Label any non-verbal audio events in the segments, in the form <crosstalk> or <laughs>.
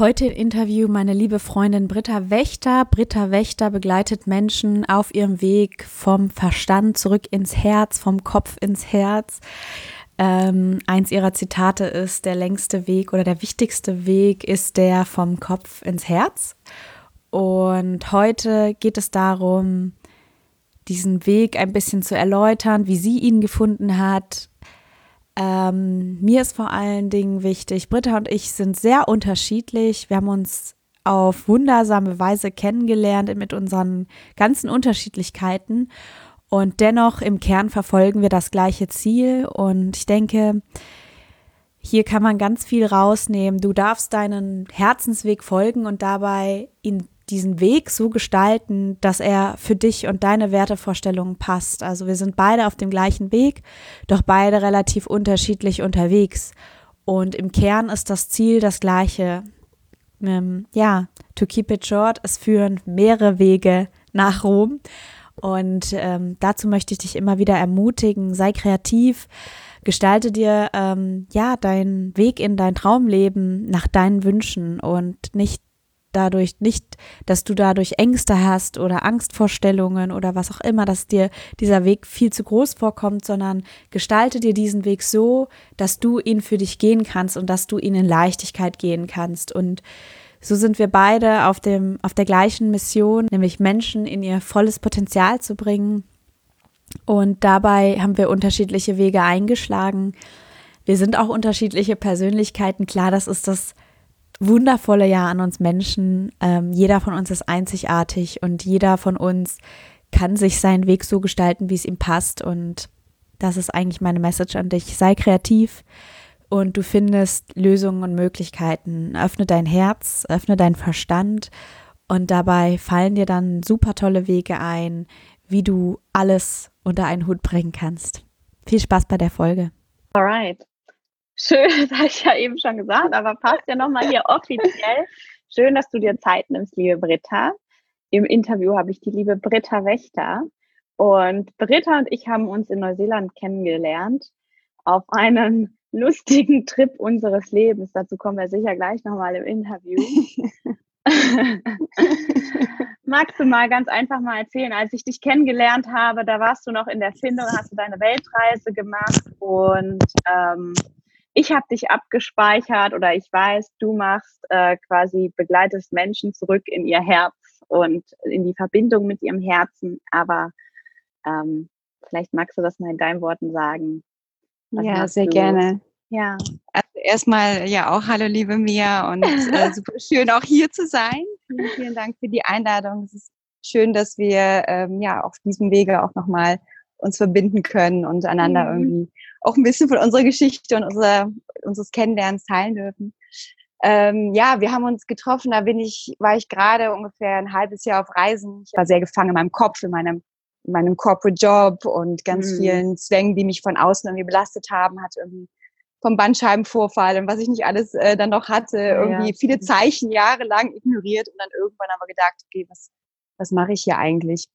Heute im Interview meine liebe Freundin Britta Wächter. Britta Wächter begleitet Menschen auf ihrem Weg vom Verstand zurück ins Herz, vom Kopf ins Herz. Ähm, eins ihrer Zitate ist, der längste Weg oder der wichtigste Weg ist der vom Kopf ins Herz. Und heute geht es darum, diesen Weg ein bisschen zu erläutern, wie sie ihn gefunden hat, ähm, mir ist vor allen Dingen wichtig, Britta und ich sind sehr unterschiedlich. Wir haben uns auf wundersame Weise kennengelernt mit unseren ganzen Unterschiedlichkeiten. Und dennoch im Kern verfolgen wir das gleiche Ziel. Und ich denke, hier kann man ganz viel rausnehmen. Du darfst deinen Herzensweg folgen und dabei ihn diesen Weg so gestalten, dass er für dich und deine Wertevorstellungen passt. Also wir sind beide auf dem gleichen Weg, doch beide relativ unterschiedlich unterwegs. Und im Kern ist das Ziel das gleiche. Ähm, ja, to keep it short, es führen mehrere Wege nach Rom. Und ähm, dazu möchte ich dich immer wieder ermutigen, sei kreativ, gestalte dir ähm, ja deinen Weg in dein Traumleben nach deinen Wünschen und nicht dadurch nicht, dass du dadurch Ängste hast oder Angstvorstellungen oder was auch immer, dass dir dieser Weg viel zu groß vorkommt, sondern gestalte dir diesen Weg so, dass du ihn für dich gehen kannst und dass du ihn in Leichtigkeit gehen kannst. Und so sind wir beide auf dem, auf der gleichen Mission, nämlich Menschen in ihr volles Potenzial zu bringen. Und dabei haben wir unterschiedliche Wege eingeschlagen. Wir sind auch unterschiedliche Persönlichkeiten. Klar, das ist das wundervolle ja an uns Menschen. Ähm, jeder von uns ist einzigartig und jeder von uns kann sich seinen Weg so gestalten, wie es ihm passt. Und das ist eigentlich meine Message an dich. Sei kreativ und du findest Lösungen und Möglichkeiten. Öffne dein Herz, öffne deinen Verstand und dabei fallen dir dann super tolle Wege ein, wie du alles unter einen Hut bringen kannst. Viel Spaß bei der Folge. Alright. Schön, <laughs> das habe ich ja eben schon gesagt, aber passt ja nochmal hier offiziell. Schön, dass du dir Zeit nimmst, liebe Britta. Im Interview habe ich die liebe Britta Wächter. Und Britta und ich haben uns in Neuseeland kennengelernt auf einem lustigen Trip unseres Lebens. Dazu kommen wir sicher gleich nochmal im Interview. <laughs> Magst du mal ganz einfach mal erzählen, als ich dich kennengelernt habe, da warst du noch in der Findung, hast du deine Weltreise gemacht und ähm, ich habe dich abgespeichert oder ich weiß, du machst äh, quasi, begleitest Menschen zurück in ihr Herz und in die Verbindung mit ihrem Herzen. Aber ähm, vielleicht magst du das mal in deinen Worten sagen. Was ja, sehr du? gerne. Ja. Also erstmal ja auch hallo liebe Mia und äh, <laughs> super schön auch hier zu sein. Vielen, vielen Dank für die Einladung. Es ist schön, dass wir ähm, ja auf diesem Wege auch nochmal uns verbinden können und einander mhm. irgendwie auch ein bisschen von unserer Geschichte und unserer, unseres Kennenlernens teilen dürfen. Ähm, ja, wir haben uns getroffen, da bin ich, war ich gerade ungefähr ein halbes Jahr auf Reisen. Ich war sehr gefangen in meinem Kopf, in meinem, in meinem Corporate Job und ganz mhm. vielen Zwängen, die mich von außen irgendwie belastet haben, hatte irgendwie vom Bandscheibenvorfall und was ich nicht alles äh, dann noch hatte, irgendwie ja. viele Zeichen jahrelang ignoriert und dann irgendwann aber gedacht, okay, was, was mache ich hier eigentlich?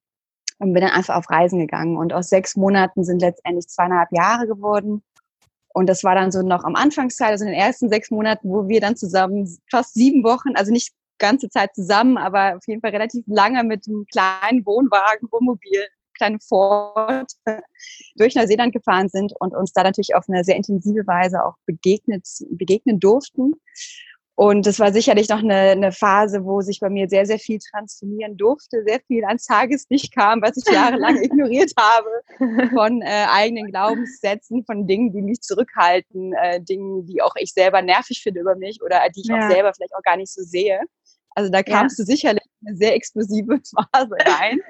Und bin dann einfach auf Reisen gegangen. Und aus sechs Monaten sind letztendlich zweieinhalb Jahre geworden. Und das war dann so noch am Anfangszeit, also in den ersten sechs Monaten, wo wir dann zusammen fast sieben Wochen, also nicht ganze Zeit zusammen, aber auf jeden Fall relativ lange mit einem kleinen Wohnwagen, Wohnmobil, kleinen Ford durch Neuseeland gefahren sind und uns da natürlich auf eine sehr intensive Weise auch begegnet, begegnen durften. Und das war sicherlich noch eine, eine Phase, wo sich bei mir sehr, sehr viel transformieren durfte, sehr viel ans Tageslicht kam, was ich jahrelang <laughs> ignoriert habe, von äh, eigenen Glaubenssätzen, von Dingen, die mich zurückhalten, äh, Dingen, die auch ich selber nervig finde über mich oder die ich ja. auch selber vielleicht auch gar nicht so sehe. Also da kamst ja. du sicherlich eine sehr explosive <laughs> Phase rein.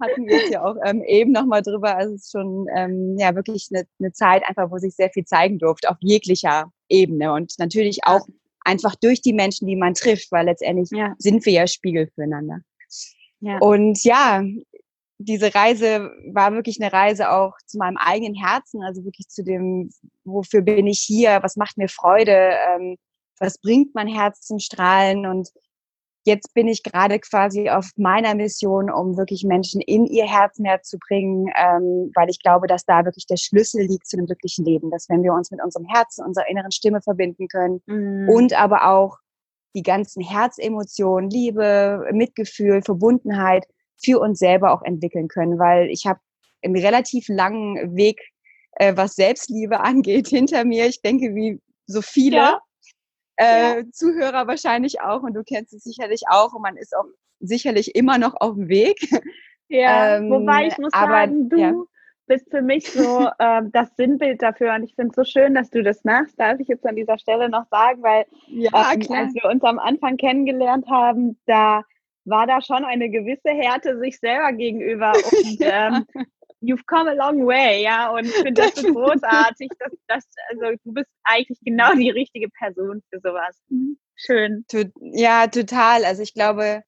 Hatten wir es ja auch ähm, eben nochmal drüber. Also es ist schon ähm, ja wirklich eine, eine Zeit einfach, wo sich sehr viel zeigen durfte, auf jeglicher Ebene und natürlich auch einfach durch die Menschen, die man trifft, weil letztendlich ja. sind wir ja Spiegel füreinander. Ja. Und ja, diese Reise war wirklich eine Reise auch zu meinem eigenen Herzen, also wirklich zu dem, wofür bin ich hier, was macht mir Freude, ähm, was bringt mein Herz zum Strahlen und jetzt bin ich gerade quasi auf meiner Mission, um wirklich Menschen in ihr Herzmeer zu bringen, ähm, weil ich glaube, dass da wirklich der Schlüssel liegt zu einem glücklichen Leben, dass wenn wir uns mit unserem Herzen, unserer inneren Stimme verbinden können mhm. und aber auch die ganzen Herzemotionen, Liebe, Mitgefühl, Verbundenheit für uns selber auch entwickeln können, weil ich habe einen relativ langen Weg, äh, was Selbstliebe <laughs> angeht, hinter mir. Ich denke, wie so viele. Ja äh, ja. Zuhörer wahrscheinlich auch und du kennst es sicherlich auch und man ist auch sicherlich immer noch auf dem Weg. Ja, ähm, wobei ich muss aber, sagen, du ja. bist für mich so <laughs> ähm, das Sinnbild dafür und ich finde es so schön, dass du das machst, darf ich jetzt an dieser Stelle noch sagen, weil ja, ähm, als wir uns am Anfang kennengelernt haben, da war da schon eine gewisse Härte sich selber gegenüber <laughs> und ähm, you've come a long way, ja, und ich finde das so <laughs> großartig, dass, dass, also du bist eigentlich genau die richtige Person für sowas. Mhm. Schön. Ja, total. Also ich glaube,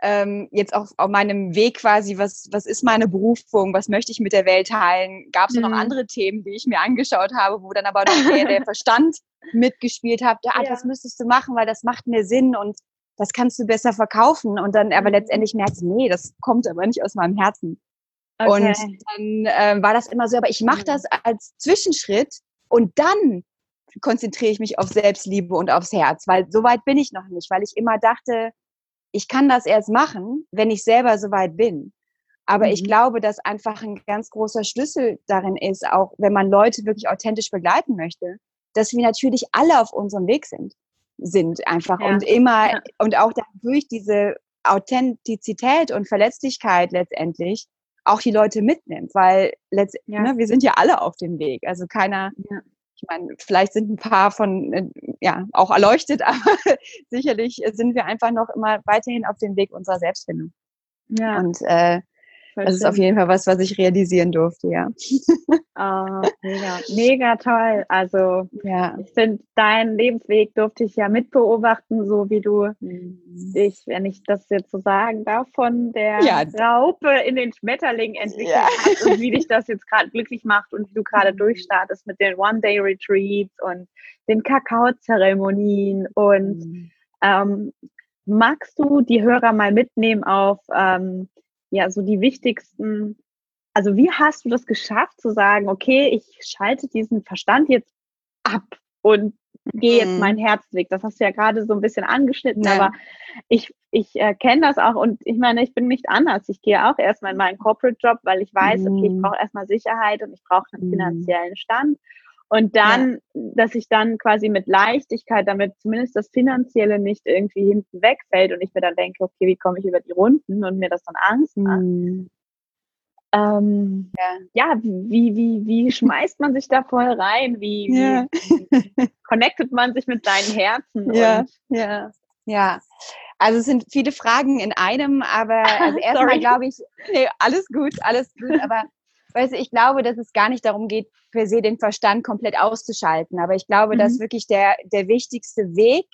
ähm, jetzt auch auf meinem Weg quasi, was, was ist meine Berufung, was möchte ich mit der Welt teilen? Gab es mhm. noch andere Themen, die ich mir angeschaut habe, wo dann aber noch der, der <laughs> Verstand mitgespielt hat, ah, ja. das müsstest du machen, weil das macht mir Sinn und das kannst du besser verkaufen. Und dann aber mhm. letztendlich merkst du, nee, das kommt aber nicht aus meinem Herzen. Okay. Und dann äh, war das immer so, aber ich mache das als Zwischenschritt und dann konzentriere ich mich auf Selbstliebe und aufs Herz, weil so weit bin ich noch nicht, weil ich immer dachte, ich kann das erst machen, wenn ich selber so weit bin. Aber mhm. ich glaube, dass einfach ein ganz großer Schlüssel darin ist, auch wenn man Leute wirklich authentisch begleiten möchte, dass wir natürlich alle auf unserem Weg sind, sind einfach ja. und immer ja. und auch durch diese Authentizität und Verletzlichkeit letztendlich auch die Leute mitnimmt, weil letzt, ja. ne, wir sind ja alle auf dem Weg. Also keiner, ja. ich meine, vielleicht sind ein paar von, äh, ja, auch erleuchtet, <laughs> aber sicherlich sind wir einfach noch immer weiterhin auf dem Weg unserer Selbstfindung. Ja. Und äh, Voll das schön. ist auf jeden Fall was, was ich realisieren durfte, ja. Oh, <laughs> mega, mega toll. Also ja. ich finde, deinen Lebensweg durfte ich ja mitbeobachten, so wie du mhm. dich, wenn ich das jetzt so sagen darf, von der ja. Raupe in den Schmetterling entwickelt ja. hast und wie dich das jetzt gerade glücklich macht und wie du gerade mhm. durchstartest mit den One-Day-Retreats und den Kakao-Zeremonien und mhm. ähm, magst du die Hörer mal mitnehmen auf ähm, ja, so die wichtigsten, also wie hast du das geschafft zu sagen, okay, ich schalte diesen Verstand jetzt ab und gehe jetzt mhm. meinen Herzweg. Das hast du ja gerade so ein bisschen angeschnitten, ja. aber ich, ich äh, kenne das auch und ich meine, ich bin nicht anders. Ich gehe auch erstmal in meinen Corporate-Job, weil ich weiß, okay, ich mhm. brauche erstmal Sicherheit und ich brauche einen mhm. finanziellen Stand. Und dann, ja. dass ich dann quasi mit Leichtigkeit, damit zumindest das Finanzielle nicht irgendwie hinten wegfällt und ich mir dann denke, okay, wie komme ich über die Runden und mir das dann Angst macht. Mhm. Ähm, ja. ja, wie, wie, wie schmeißt man sich da voll rein? Wie, ja. wie <laughs> connectet man sich mit seinen Herzen? Ja, ja, ja. Also es sind viele Fragen in einem, aber also <laughs> erstmal glaube ich, nee, alles gut, alles gut, aber weißt du, ich glaube, dass es gar nicht darum geht, per se den Verstand komplett auszuschalten. Aber ich glaube, mhm. dass wirklich der, der wichtigste Weg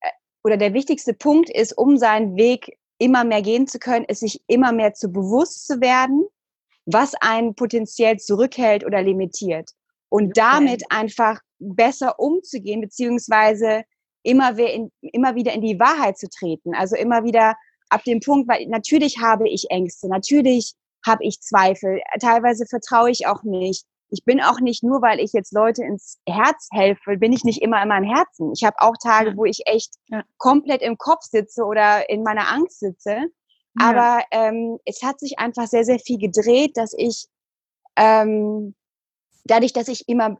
äh, oder der wichtigste Punkt ist, um seinen Weg immer mehr gehen zu können, ist sich immer mehr zu bewusst zu werden, was einen potenziell zurückhält oder limitiert. Und okay. damit einfach besser umzugehen, beziehungsweise immer, in, immer wieder in die Wahrheit zu treten. Also immer wieder ab dem Punkt, weil natürlich habe ich Ängste, natürlich habe ich Zweifel, teilweise vertraue ich auch nicht. Ich bin auch nicht nur, weil ich jetzt Leute ins Herz helfe, bin ich nicht immer in meinem Herzen. Ich habe auch Tage, wo ich echt ja. komplett im Kopf sitze oder in meiner Angst sitze. Ja. Aber ähm, es hat sich einfach sehr, sehr viel gedreht, dass ich ähm, dadurch, dass ich immer,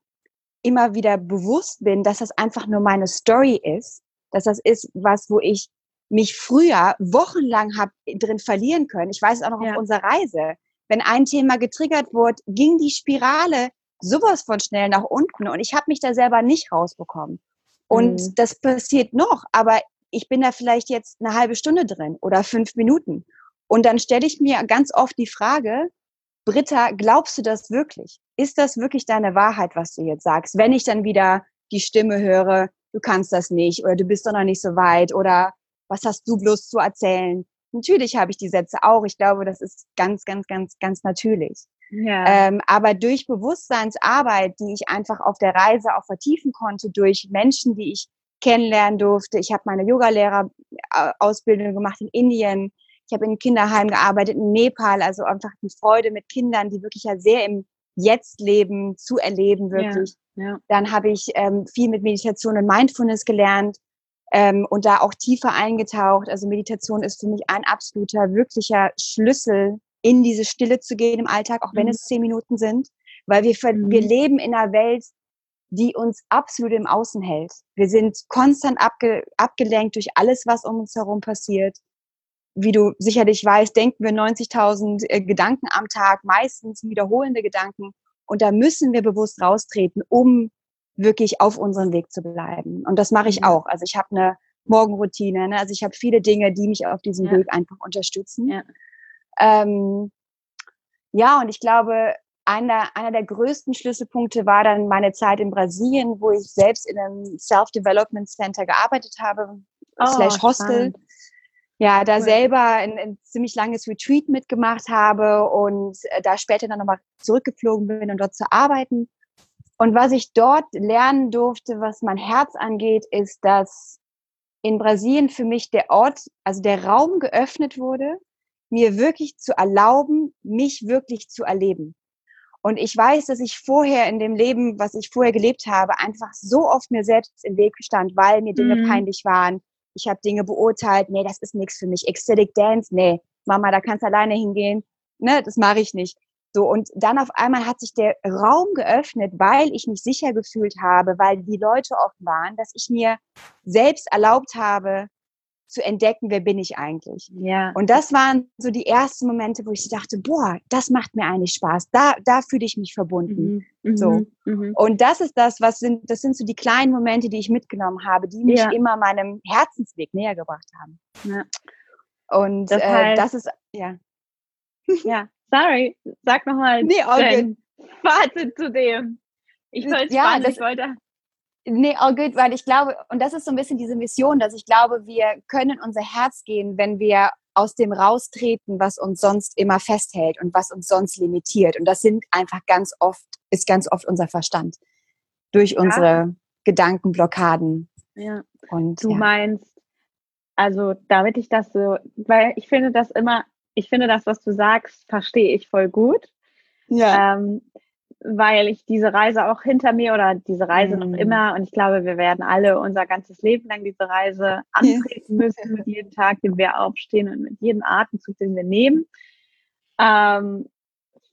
immer wieder bewusst bin, dass das einfach nur meine Story ist, dass das ist was, wo ich mich früher wochenlang habe drin verlieren können. Ich weiß es auch noch ja. auf unserer Reise. Wenn ein Thema getriggert wurde, ging die Spirale sowas von schnell nach unten und ich habe mich da selber nicht rausbekommen. Und mhm. das passiert noch, aber ich bin da vielleicht jetzt eine halbe Stunde drin oder fünf Minuten. Und dann stelle ich mir ganz oft die Frage, Britta, glaubst du das wirklich? Ist das wirklich deine Wahrheit, was du jetzt sagst? Wenn ich dann wieder die Stimme höre, du kannst das nicht oder du bist doch noch nicht so weit oder was hast du bloß zu erzählen? Natürlich habe ich die Sätze auch. Ich glaube, das ist ganz, ganz, ganz, ganz natürlich. Ja. Ähm, aber durch Bewusstseinsarbeit, die ich einfach auf der Reise auch vertiefen konnte, durch Menschen, die ich kennenlernen durfte. Ich habe meine Yogalehrerausbildung gemacht in Indien. Ich habe in Kinderheim gearbeitet in Nepal. Also einfach die Freude mit Kindern, die wirklich ja sehr im Jetzt leben, zu erleben wirklich. Ja, ja. Dann habe ich ähm, viel mit Meditation und Mindfulness gelernt ähm, und da auch tiefer eingetaucht. Also Meditation ist für mich ein absoluter, wirklicher Schlüssel, in diese Stille zu gehen im Alltag, auch wenn mhm. es zehn Minuten sind. Weil wir, mhm. wir leben in einer Welt, die uns absolut im Außen hält. Wir sind konstant abge, abgelenkt durch alles, was um uns herum passiert. Wie du sicherlich weißt, denken wir 90.000 äh, Gedanken am Tag, meistens wiederholende Gedanken. Und da müssen wir bewusst raustreten, um wirklich auf unserem Weg zu bleiben. Und das mache ich mhm. auch. Also ich habe eine Morgenroutine. Ne? Also ich habe viele Dinge, die mich auf diesem ja. Weg einfach unterstützen. Ja. Ähm, ja, und ich glaube, einer, einer der größten Schlüsselpunkte war dann meine Zeit in Brasilien, wo ich selbst in einem Self-Development Center gearbeitet habe, oh, slash Hostel. Spannend. Ja, da cool. selber ein, ein, ziemlich langes Retreat mitgemacht habe und äh, da später dann nochmal zurückgeflogen bin, um dort zu arbeiten. Und was ich dort lernen durfte, was mein Herz angeht, ist, dass in Brasilien für mich der Ort, also der Raum geöffnet wurde, mir wirklich zu erlauben, mich wirklich zu erleben. Und ich weiß, dass ich vorher in dem Leben, was ich vorher gelebt habe, einfach so oft mir selbst im Weg stand, weil mir Dinge mhm. peinlich waren. Ich habe Dinge beurteilt, nee, das ist nichts für mich. Ecstatic Dance, nee, Mama, da kannst du alleine hingehen. Ne, das mache ich nicht. So, und dann auf einmal hat sich der Raum geöffnet, weil ich mich sicher gefühlt habe, weil die Leute offen waren, dass ich mir selbst erlaubt habe, zu entdecken, wer bin ich eigentlich. Ja. Und das waren so die ersten Momente, wo ich dachte, boah, das macht mir eigentlich Spaß. Da, da fühle ich mich verbunden. Mhm. So. Mhm. mhm. Und das ist das, was sind, das sind so die kleinen Momente, die ich mitgenommen habe, die mich ja. immer meinem Herzensweg näher gebracht haben. Ja. Und das, heißt, äh, das ist, ja. Ja, sorry, sag nochmal nee, dein Fazit zu dem. Ich soll es ja, ich wollte. Nee, all good, weil ich glaube, und das ist so ein bisschen diese Mission, dass ich glaube, wir können unser Herz gehen, wenn wir aus dem raustreten, was uns sonst immer festhält und was uns sonst limitiert. Und das sind einfach ganz oft, ist ganz oft unser Verstand. Durch unsere ja. Gedankenblockaden. Ja. Und, du ja. meinst, also damit ich das so, weil ich finde das immer ich finde das, was du sagst, verstehe ich voll gut. Ja. Ähm, weil ich diese Reise auch hinter mir oder diese Reise mhm. noch immer und ich glaube, wir werden alle unser ganzes Leben lang diese Reise antreten müssen mit <laughs> jedem Tag, den wir aufstehen und mit jedem Atemzug, den wir nehmen. Ähm,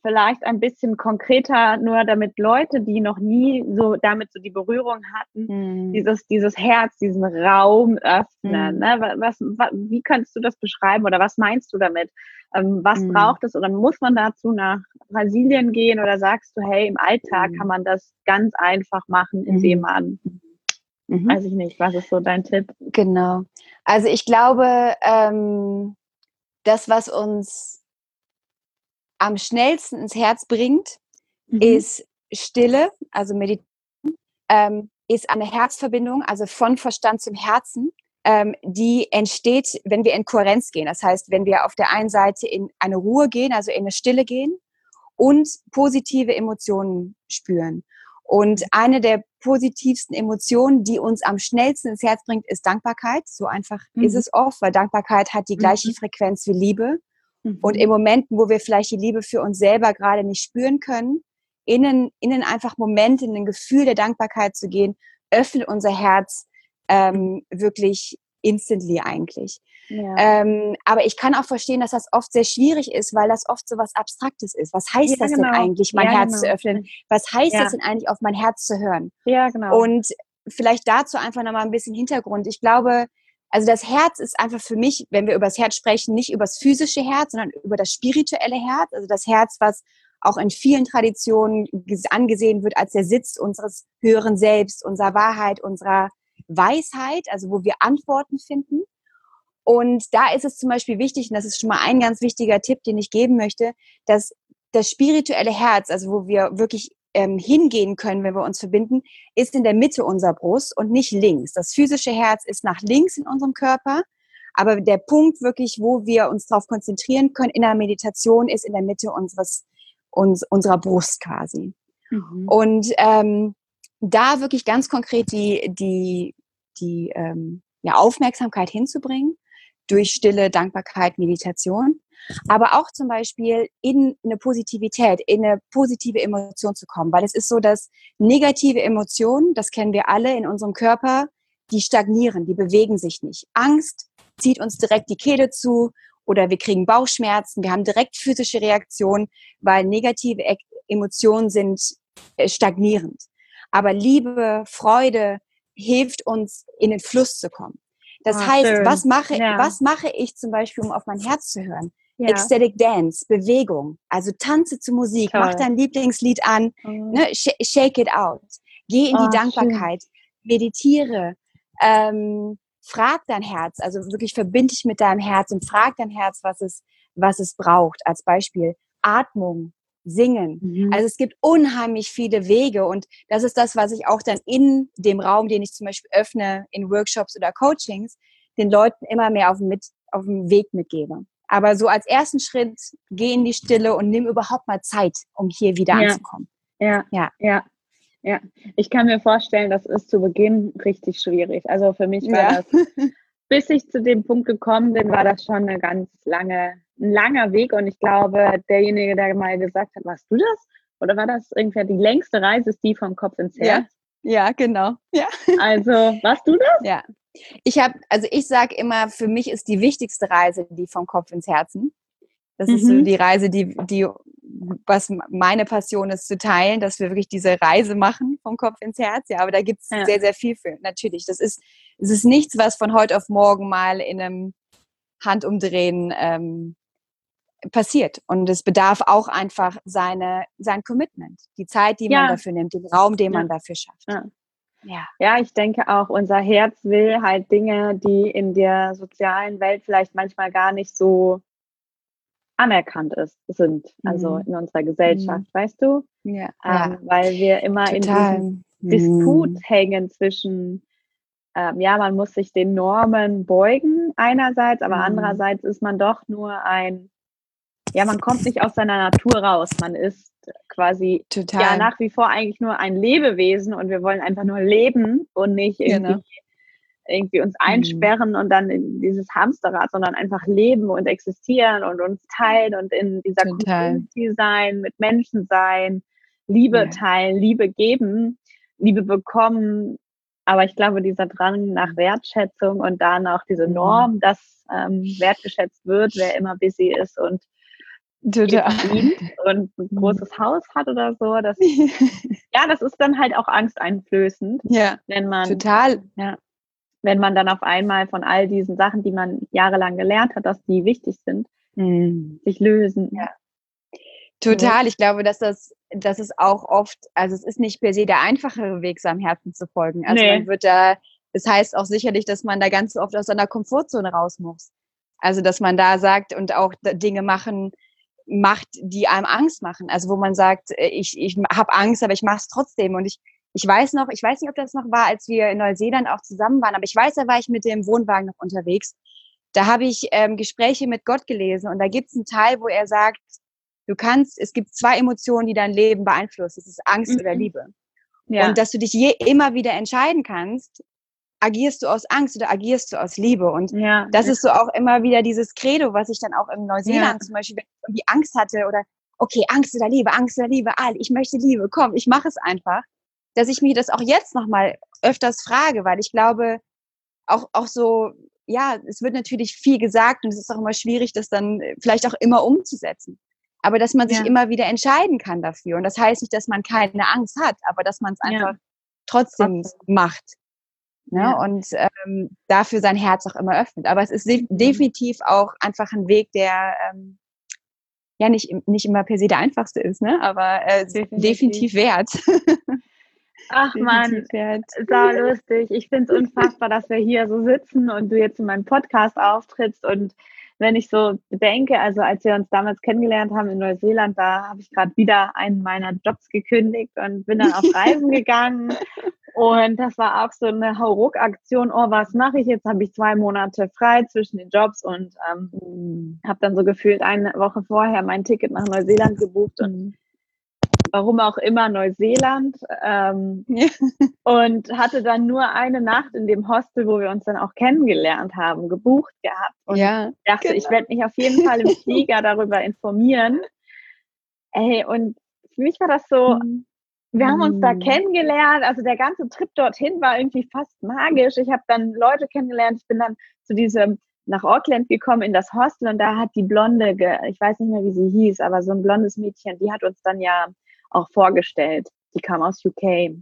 vielleicht ein bisschen konkreter, nur damit Leute, die noch nie so damit so die Berührung hatten, mhm. dieses, dieses Herz, diesen Raum öffnen. Mhm. Ne? Was, was, wie kannst du das beschreiben oder was meinst du damit? Ähm, was mhm. braucht es oder muss man dazu nach Brasilien gehen oder sagst du, hey, im Alltag kann man das ganz einfach machen, indem man Mhm. Weiß ich nicht, was ist so dein Tipp? Genau. Also ich glaube, ähm, das, was uns am schnellsten ins Herz bringt, mhm. ist Stille, also Meditation, ähm, ist eine Herzverbindung, also von Verstand zum Herzen, ähm, die entsteht, wenn wir in Kohärenz gehen. Das heißt, wenn wir auf der einen Seite in eine Ruhe gehen, also in eine Stille gehen und positive Emotionen spüren. Und eine der positivsten Emotionen, die uns am schnellsten ins Herz bringt, ist Dankbarkeit. So einfach mhm. ist es oft, weil Dankbarkeit hat die gleiche mhm. Frequenz wie Liebe. Mhm. Und in Momenten, wo wir vielleicht die Liebe für uns selber gerade nicht spüren können, innen, innen einfach Momente, in ein Gefühl der Dankbarkeit zu gehen, öffnet unser Herz ähm, wirklich instantly eigentlich. Ja. Ähm, aber ich kann auch verstehen, dass das oft sehr schwierig ist, weil das oft so was Abstraktes ist. Was heißt ja, das genau. denn eigentlich, mein Herz genau. zu öffnen? Was heißt das denn eigentlich, auf mein Herz zu hören? Ja, genau. Und vielleicht dazu einfach nochmal ein bisschen Hintergrund. Ich glaube, also das Herz ist einfach für mich, wenn wir über das Herz sprechen, nicht über das physische Herz, sondern über das spirituelle Herz. Also das Herz, was auch in vielen Traditionen angesehen wird als der Sitz unseres höheren Selbst, unserer Wahrheit, unserer Weisheit, also wo wir Antworten finden. Und da ist es zum Beispiel wichtig, und das ist schon mal ein ganz wichtiger Tipp, den ich geben möchte, dass das spirituelle Herz, also wo wir wirklich ähm, hingehen können, wenn wir uns verbinden, ist in der Mitte unserer Brust und nicht links. Das physische Herz ist nach links in unserem Körper, aber der Punkt wirklich, wo wir uns darauf konzentrieren können in der Meditation, ist in der Mitte unseres, uns, unserer Brust quasi. Mhm. Und ähm, da wirklich ganz konkret die, die, die ähm, ja, Aufmerksamkeit hinzubringen durch Stille, Dankbarkeit, Meditation aber auch zum Beispiel in eine Positivität, in eine positive Emotion zu kommen, weil es ist so, dass negative Emotionen, das kennen wir alle in unserem Körper, die stagnieren, die bewegen sich nicht. Angst zieht uns direkt die Kehle zu oder wir kriegen Bauchschmerzen, wir haben direkt physische Reaktionen, weil negative Emotionen sind äh, stagnierend. Aber Liebe, Freude hilft uns, in den Fluss zu kommen. Das ah, heißt, was mache, ja. was mache ich zum Beispiel, um auf mein Herz zu hören? Ja. Ecstatic Dance, Bewegung. Also tanze zu Musik, Toll. mach dein Lieblingslied an, mhm. ne, sh shake it out. Geh in oh, die Dankbarkeit, schön. meditiere, ähm, frag dein Herz, also wirklich verbinde dich mit deinem Herz und frag dein Herz, was es, was es braucht. Als Beispiel Atmung, Singen. Mhm. Also es gibt unheimlich viele Wege und das ist das, was ich auch dann in dem Raum, den ich zum Beispiel öffne, in Workshops oder Coachings, den Leuten immer mehr auf, mit, auf dem Weg mitgebe. Aber so als ersten Schritt, geh in die Stille und nimm überhaupt mal Zeit, um hier wieder ja. anzukommen. Ja, ja, ja. Ja, ich kann mir vorstellen, das ist zu Beginn richtig schwierig. Also für mich war ja. das, bis ich zu dem Punkt gekommen bin, war das schon eine ganz lange, ein langer Weg. Und ich glaube, derjenige, der mal gesagt hat, warst du das? Oder war das irgendwie die längste Reise, ist die vom Kopf ins Herz? Ja, ja genau. Ja. Also, warst du das? Ja, ich habe, also ich sage immer, für mich ist die wichtigste Reise die vom Kopf ins Herzen. Das mhm. ist so mhm. die Reise, die, die, was meine Passion ist, zu teilen, dass wir wirklich diese Reise machen vom Kopf ins Herz. Ja, aber da gibt es ja. sehr, sehr viel für. Natürlich, das ist, es ist nichts, was von heute auf morgen mal in einem Handumdrehen ähm, passiert. Und es bedarf auch einfach seine, sein Commitment, die Zeit, die ja. man dafür nimmt, den Raum, den ja. man dafür schafft. Ja. Ja. ja, ich denke auch, unser Herz will halt Dinge, die in der sozialen Welt vielleicht manchmal gar nicht so anerkannt ist, sind, also mhm. in unserer Gesellschaft, mhm. weißt du? Ja. Ähm, weil wir immer Total. in diesem Disput mhm. hängen zwischen, ähm, ja, man muss sich den Normen beugen einerseits, aber mhm. andererseits ist man doch nur ein, ja, man kommt nicht aus seiner Natur raus, man ist quasi Total. ja nach wie vor eigentlich nur ein Lebewesen und wir wollen einfach nur leben und nicht irgendwie, genau. irgendwie uns mhm. einsperren mhm. und dann in dieses Hamsterrad, sondern einfach leben und existieren und uns teilen und in dieser Total. Community sein, mit Menschen sein, Liebe ja. teilen, Liebe geben, Liebe bekommen. Aber ich glaube, dieser Drang nach Wertschätzung und dann auch diese mhm. Norm, dass ähm, wertgeschätzt wird, wer immer busy ist und Total. und <laughs> ein großes Haus hat oder so. Das, <laughs> ja, das ist dann halt auch angsteinflößend. Ja. Wenn man, total. Ja. Wenn man dann auf einmal von all diesen Sachen, die man jahrelang gelernt hat, dass die wichtig sind, mhm. sich lösen. Ja. Total. Ich glaube, dass das, dass es auch oft, also es ist nicht per se der einfachere Weg, seinem Herzen zu folgen. Also nee. man wird da, es das heißt auch sicherlich, dass man da ganz oft aus seiner Komfortzone raus muss. Also, dass man da sagt und auch Dinge machen, macht, die einem Angst machen. Also wo man sagt, äh, ich, ich habe Angst, aber ich mache es trotzdem. Und ich, ich weiß noch, ich weiß nicht, ob das noch war, als wir in Neuseeland auch zusammen waren, aber ich weiß, da war ich mit dem Wohnwagen noch unterwegs. Da habe ich ähm, Gespräche mit Gott gelesen und da gibt es einen Teil, wo er sagt, du kannst, es gibt zwei Emotionen, die dein Leben beeinflussen. Es ist Angst mhm. oder Liebe. Ja. Und dass du dich je immer wieder entscheiden kannst, agierst du aus Angst oder agierst du aus Liebe? Und ja, das ist so auch immer wieder dieses Credo, was ich dann auch in Neuseeland ja. zum Beispiel, wenn ich irgendwie Angst hatte oder okay, Angst oder Liebe, Angst oder Liebe, all, ich möchte Liebe, komm, ich mache es einfach, dass ich mich das auch jetzt nochmal öfters frage, weil ich glaube, auch, auch so, ja, es wird natürlich viel gesagt und es ist auch immer schwierig, das dann äh, vielleicht auch immer umzusetzen. Aber dass man sich ja. immer wieder entscheiden kann dafür. Und das heißt nicht, dass man keine Angst hat, aber dass man es einfach ja. trotzdem macht. Ne? Ja. Und ähm, dafür sein Herz auch immer öffnet. Aber es ist mhm. definitiv auch einfach ein Weg, der ähm, ja nicht, nicht immer per se der einfachste ist, ne? aber äh, definitiv. definitiv wert. <laughs> Ach man, sau lustig. Ich finde es unfassbar, dass wir hier so sitzen und du jetzt in meinem Podcast auftrittst. Und wenn ich so denke, also als wir uns damals kennengelernt haben in Neuseeland, da habe ich gerade wieder einen meiner Jobs gekündigt und bin dann auf Reisen <laughs> gegangen. Und das war auch so eine Hauruck-Aktion. Oh, was mache ich jetzt? Habe ich zwei Monate frei zwischen den Jobs und ähm, habe dann so gefühlt eine Woche vorher mein Ticket nach Neuseeland gebucht und warum auch immer Neuseeland ähm, ja. <laughs> und hatte dann nur eine Nacht in dem Hostel, wo wir uns dann auch kennengelernt haben, gebucht gehabt und ja, dachte, genau. ich werde mich auf jeden Fall im <laughs> Flieger darüber informieren. Ey, und für mich war das so, mhm. Wir haben uns da mhm. kennengelernt, also der ganze Trip dorthin war irgendwie fast magisch. Ich habe dann Leute kennengelernt, ich bin dann zu diesem nach Auckland gekommen in das Hostel und da hat die Blonde, ich weiß nicht mehr, wie sie hieß, aber so ein blondes Mädchen, die hat uns dann ja auch vorgestellt. Die kam aus UK.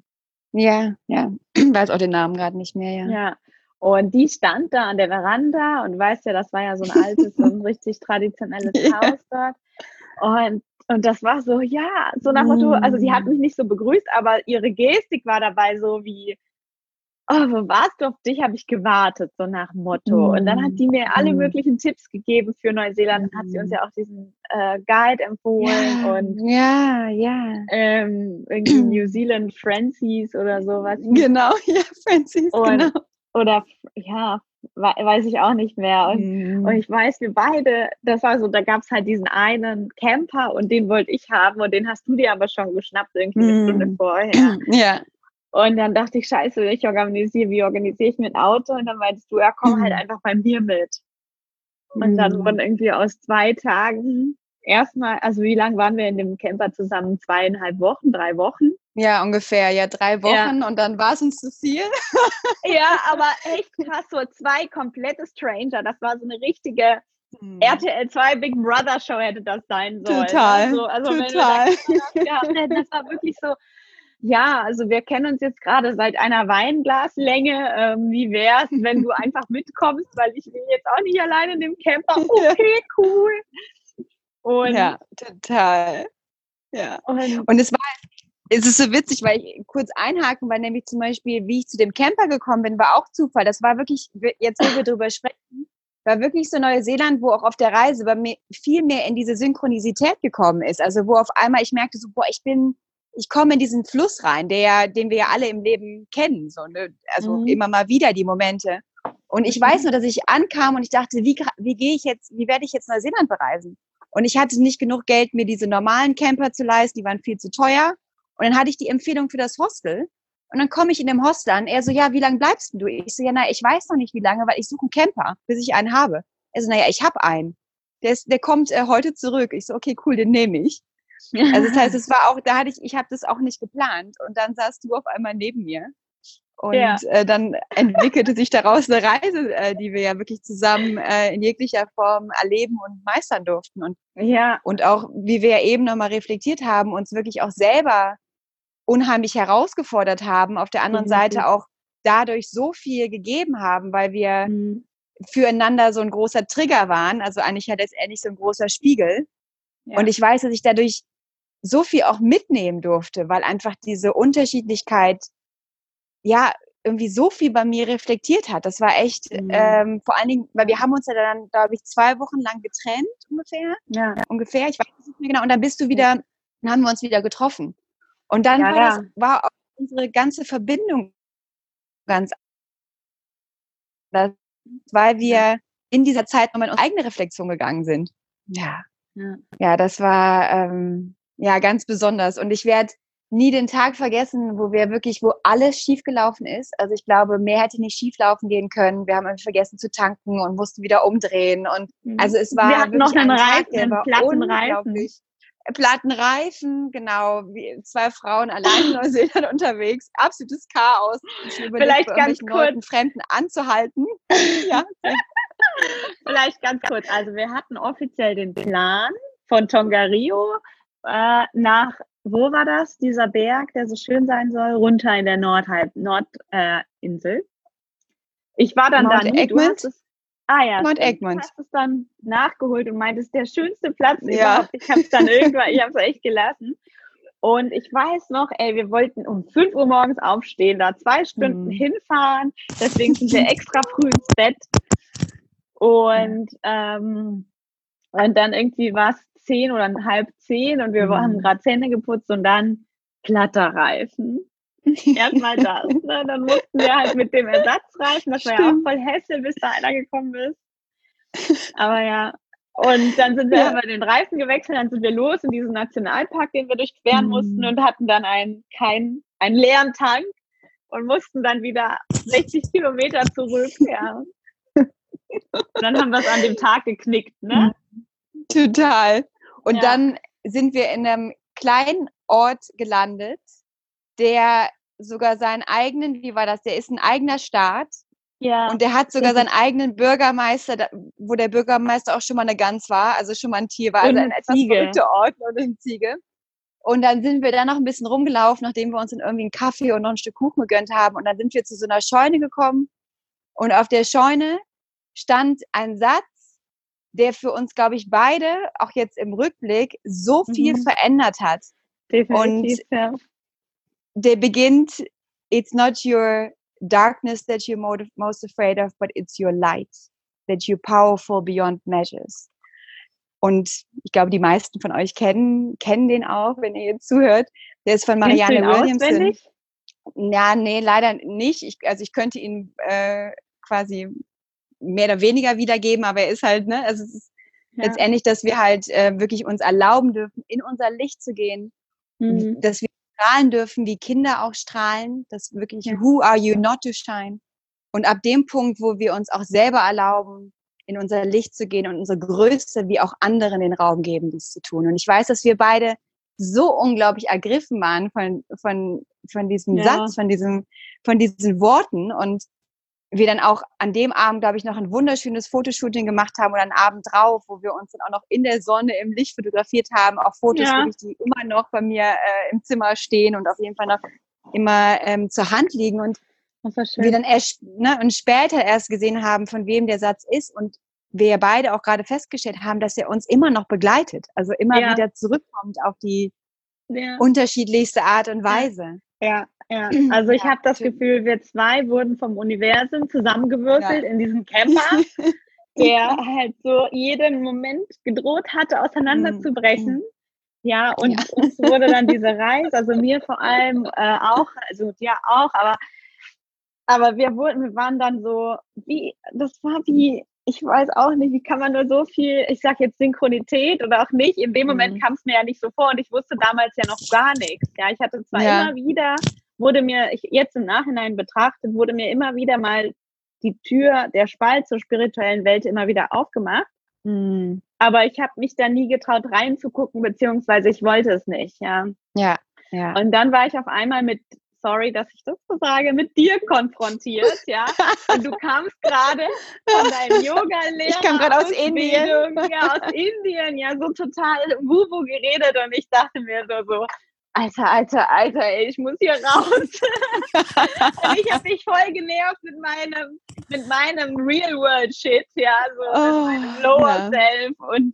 Ja, ja. <clears throat> Weiß auch den Namen gerade nicht mehr, ja. Ja. Und die stand da an der Veranda und weißt ja, das war ja so ein altes, so ein <laughs> richtig traditionelles ja. Haus dort. Und, und das war so, ja, so nach Motto, also sie hat mm. mich nicht so begrüßt, aber ihre Gestik war dabei so wie, oh, wo warst du? Auf dich habe ich gewartet, so nach Motto. Und dann hat die mir alle mm. möglichen Tipps gegeben für Neuseeland. Dann hat sie uns mm. ja auch diesen äh, Guide empfohlen ja, und ja, ja. Ähm, irgendwie New Zealand Francis oder sowas. Genau, <laughs> ja, Francis, und, genau. Oder ja, weiß ich auch nicht mehr. Und, mm. und ich weiß, wir beide, das war so, da gab es halt diesen einen Camper und den wollte ich haben und den hast du dir aber schon geschnappt, irgendwie eine Stunde vorher. <clears throat> Ja. Und dann dachte ich, scheiße, ich organisiere, wie organisiere ich mit Auto? Und dann meintest du, ja, komm halt mhm. einfach bei mir mit. Und dann mhm. wurden irgendwie aus zwei Tagen erstmal, also wie lange waren wir in dem Camper zusammen? Zweieinhalb Wochen, drei Wochen? Ja, ungefähr, ja, drei Wochen ja. und dann war es uns zu viel. <laughs> ja, aber echt krass, so zwei komplette Stranger. Das war so eine richtige hm. RTL 2 Big Brother Show hätte das sein sollen. Total. Also, also total. Ja, das war wirklich so, ja, also wir kennen uns jetzt gerade seit einer Weinglaslänge. Ähm, wie wär's, wenn du einfach <laughs> mitkommst, weil ich will jetzt auch nicht alleine in dem Camper. Okay, cool. Und ja, total. Ja. Und, und es war, es ist so witzig, weil ich kurz einhaken, weil nämlich zum Beispiel, wie ich zu dem Camper gekommen bin, war auch Zufall. Das war wirklich, jetzt wo wir drüber sprechen, war wirklich so Neuseeland, wo auch auf der Reise bei mir viel mehr in diese Synchronisität gekommen ist. Also wo auf einmal ich merkte so, boah, ich bin ich komme in diesen Fluss rein, der, den wir ja alle im Leben kennen, so, ne? also mhm. immer mal wieder die Momente. Und ich weiß mhm. nur, dass ich ankam und ich dachte, wie, wie gehe ich jetzt, wie werde ich jetzt Neuseeland bereisen? Und ich hatte nicht genug Geld, mir diese normalen Camper zu leisten, die waren viel zu teuer. Und dann hatte ich die Empfehlung für das Hostel. Und dann komme ich in dem Hostel an. Er so, ja, wie lange bleibst du? Ich so, ja, na, ich weiß noch nicht, wie lange, weil ich suche einen Camper, bis ich einen habe. Er so, naja, ich habe einen. Der, ist, der kommt äh, heute zurück. Ich so, okay, cool, den nehme ich. Also das heißt, <laughs> es war auch, da hatte ich, ich habe das auch nicht geplant. Und dann saßt du auf einmal neben mir. Und ja. äh, dann entwickelte sich daraus eine Reise, äh, die wir ja wirklich zusammen äh, in jeglicher Form erleben und meistern durften. Und, ja. und auch, wie wir ja eben nochmal reflektiert haben, uns wirklich auch selber unheimlich herausgefordert haben, auf der anderen mhm. Seite auch dadurch so viel gegeben haben, weil wir mhm. füreinander so ein großer Trigger waren. Also eigentlich ja letztendlich so ein großer Spiegel. Ja. Und ich weiß, dass ich dadurch so viel auch mitnehmen durfte, weil einfach diese Unterschiedlichkeit ja irgendwie so viel bei mir reflektiert hat. Das war echt, mhm. ähm, vor allen Dingen, weil wir haben uns ja dann, glaube ich, zwei Wochen lang getrennt ungefähr. Ja. Ungefähr, ich weiß nicht mehr genau. Und dann bist du wieder, dann haben wir uns wieder getroffen. Und dann ja, war, ja. Das, war auch unsere ganze Verbindung ganz anders, weil wir in dieser Zeit nochmal in unsere eigene Reflexion gegangen sind. Ja. Ja, das war ähm, ja ganz besonders. Und ich werde nie den Tag vergessen, wo wir wirklich, wo alles schiefgelaufen ist. Also ich glaube, mehr hätte nicht schieflaufen gehen können. Wir haben vergessen zu tanken und mussten wieder umdrehen. Und mhm. also es war wir hatten noch einen Reifen, einen platten Reifen. Platten Reifen, genau, wie zwei Frauen allein in Neuseeland <laughs> unterwegs, absolutes Chaos. Vielleicht ganz kurz. Leuten, Fremden anzuhalten. <laughs> ja. Vielleicht ganz kurz. Also wir hatten offiziell den Plan von Tongariro äh, nach, wo war das, dieser Berg, der so schön sein soll, runter in der Nordhalb, Nordinsel. Äh, ich war dann Mount da nie. Egmont? Es, ah ja, Mount Egmont. Du hast es dann nachgeholt und meintest, der schönste Platz ja. überhaupt. Ich habe es dann <laughs> irgendwann, ich habe es echt gelassen. Und ich weiß noch, ey, wir wollten um 5 Uhr morgens aufstehen, da zwei Stunden mhm. hinfahren. Deswegen sind wir <laughs> extra früh ins Bett. Und, ähm, und dann irgendwie war es zehn oder halb zehn und wir mhm. haben gerade Zähne geputzt und dann platter Reifen. <laughs> Erstmal das. Ne? Dann mussten wir halt mit dem Ersatzreifen, das war ja auch voll hässlich, bis da einer gekommen ist. Aber ja. Und dann sind wir ja. den Reifen gewechselt, dann sind wir los in diesen Nationalpark, den wir durchqueren mhm. mussten und hatten dann einen, kein, einen leeren Tank und mussten dann wieder 60 Kilometer zurück. Ja. Und dann haben wir es an dem Tag geknickt, ne? Total. Und ja. dann sind wir in einem kleinen Ort gelandet, der sogar seinen eigenen, wie war das? Der ist ein eigener Staat. Ja. Und der hat sogar seinen eigenen Bürgermeister, wo der Bürgermeister auch schon mal eine Gans war, also schon mal ein Tier war, also ein etwas verrückter Ort oder eine Ziege. Und dann sind wir da noch ein bisschen rumgelaufen, nachdem wir uns dann irgendwie einen Kaffee und noch ein Stück Kuchen gegönnt haben. Und dann sind wir zu so einer Scheune gekommen. Und auf der Scheune stand ein Satz, der für uns, glaube ich, beide, auch jetzt im Rückblick, so viel mhm. verändert hat. Definitiv, und ja der beginnt, it's not your darkness that you're most afraid of, but it's your light, that you're powerful beyond measures. Und ich glaube, die meisten von euch kennen, kennen den auch, wenn ihr jetzt zuhört. Der ist von Marianne Williamson. Auswendig? Ja, nee, leider nicht. Ich, also ich könnte ihn äh, quasi mehr oder weniger wiedergeben, aber er ist halt, ne, also es ist ja. letztendlich, dass wir halt äh, wirklich uns erlauben dürfen, in unser Licht zu gehen, mhm. dass wir strahlen dürfen, wie Kinder auch strahlen, das wirklich, who are you not to shine? Und ab dem Punkt, wo wir uns auch selber erlauben, in unser Licht zu gehen und unsere Größe wie auch anderen den Raum geben, dies zu tun. Und ich weiß, dass wir beide so unglaublich ergriffen waren von, von, von diesem ja. Satz, von diesem, von diesen Worten und wir dann auch an dem Abend, glaube ich, noch ein wunderschönes Fotoshooting gemacht haben oder einen Abend drauf, wo wir uns dann auch noch in der Sonne im Licht fotografiert haben. Auch Fotos, ja. die immer noch bei mir äh, im Zimmer stehen und auf jeden Fall noch immer ähm, zur Hand liegen. Und wir dann erst ne, und später erst gesehen haben, von wem der Satz ist und wir beide auch gerade festgestellt haben, dass er uns immer noch begleitet. Also immer ja. wieder zurückkommt auf die ja. unterschiedlichste Art und Weise. Ja, <clears throat> ja, also ich ja, habe das Gefühl, wir zwei wurden vom Universum zusammengewürfelt ja. in diesem <laughs> Camper, der halt so jeden Moment gedroht hatte, auseinanderzubrechen. Mhm. Ja, und ja. uns wurde dann <laughs> diese Reise, also mir vor allem äh, auch, also ja auch, aber, aber wir wurden, wir waren dann so, wie, das war wie, ich weiß auch nicht, wie kann man nur so viel, ich sag jetzt Synchronität oder auch nicht, in dem Moment mhm. kam es mir ja nicht so vor und ich wusste damals ja noch gar nichts. Ja, ich hatte zwar ja. immer wieder wurde mir, ich, jetzt im Nachhinein betrachtet, wurde mir immer wieder mal die Tür, der Spalt zur spirituellen Welt immer wieder aufgemacht. Mhm. Aber ich habe mich da nie getraut reinzugucken, beziehungsweise ich wollte es nicht, ja. Ja, ja. Und dann war ich auf einmal mit, sorry, dass ich das so sage, mit dir konfrontiert, ja. Und du kamst gerade von deinem Yoga-Lehrer. <laughs> Ich kam gerade aus Indien. Ja, aus Indien, ja, so total wubu geredet und ich dachte mir so, so Alter, Alter, Alter, ey, ich muss hier raus. <laughs> <laughs> ich habe mich voll genervt mit meinem, mit meinem Real-World-Shit, ja, so oh, mit meinem Lower ja. Self. Und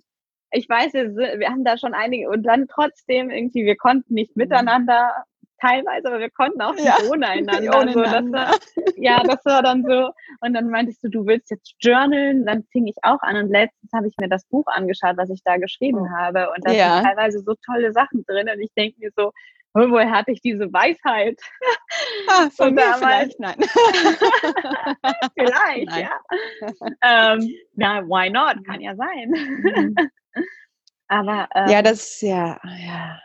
ich weiß, wir, wir haben da schon einige, und dann trotzdem irgendwie, wir konnten nicht mhm. miteinander teilweise, aber wir konnten auch nicht ja, ohne <laughs> einander. Ohne so, das war, ja, das war dann so. Und dann meintest du, du willst jetzt journalen. Dann fing ich auch an. Und letztens habe ich mir das Buch angeschaut, was ich da geschrieben oh. habe. Und da ja. sind teilweise so tolle Sachen drin. Und ich denke mir so, oh, woher hatte ich diese Weisheit? Ah, <laughs> von mir vielleicht, nein. <laughs> vielleicht, nein. ja. Ähm, na, why not? Kann ja sein. Mhm. Aber ähm, ja, das ja, ja.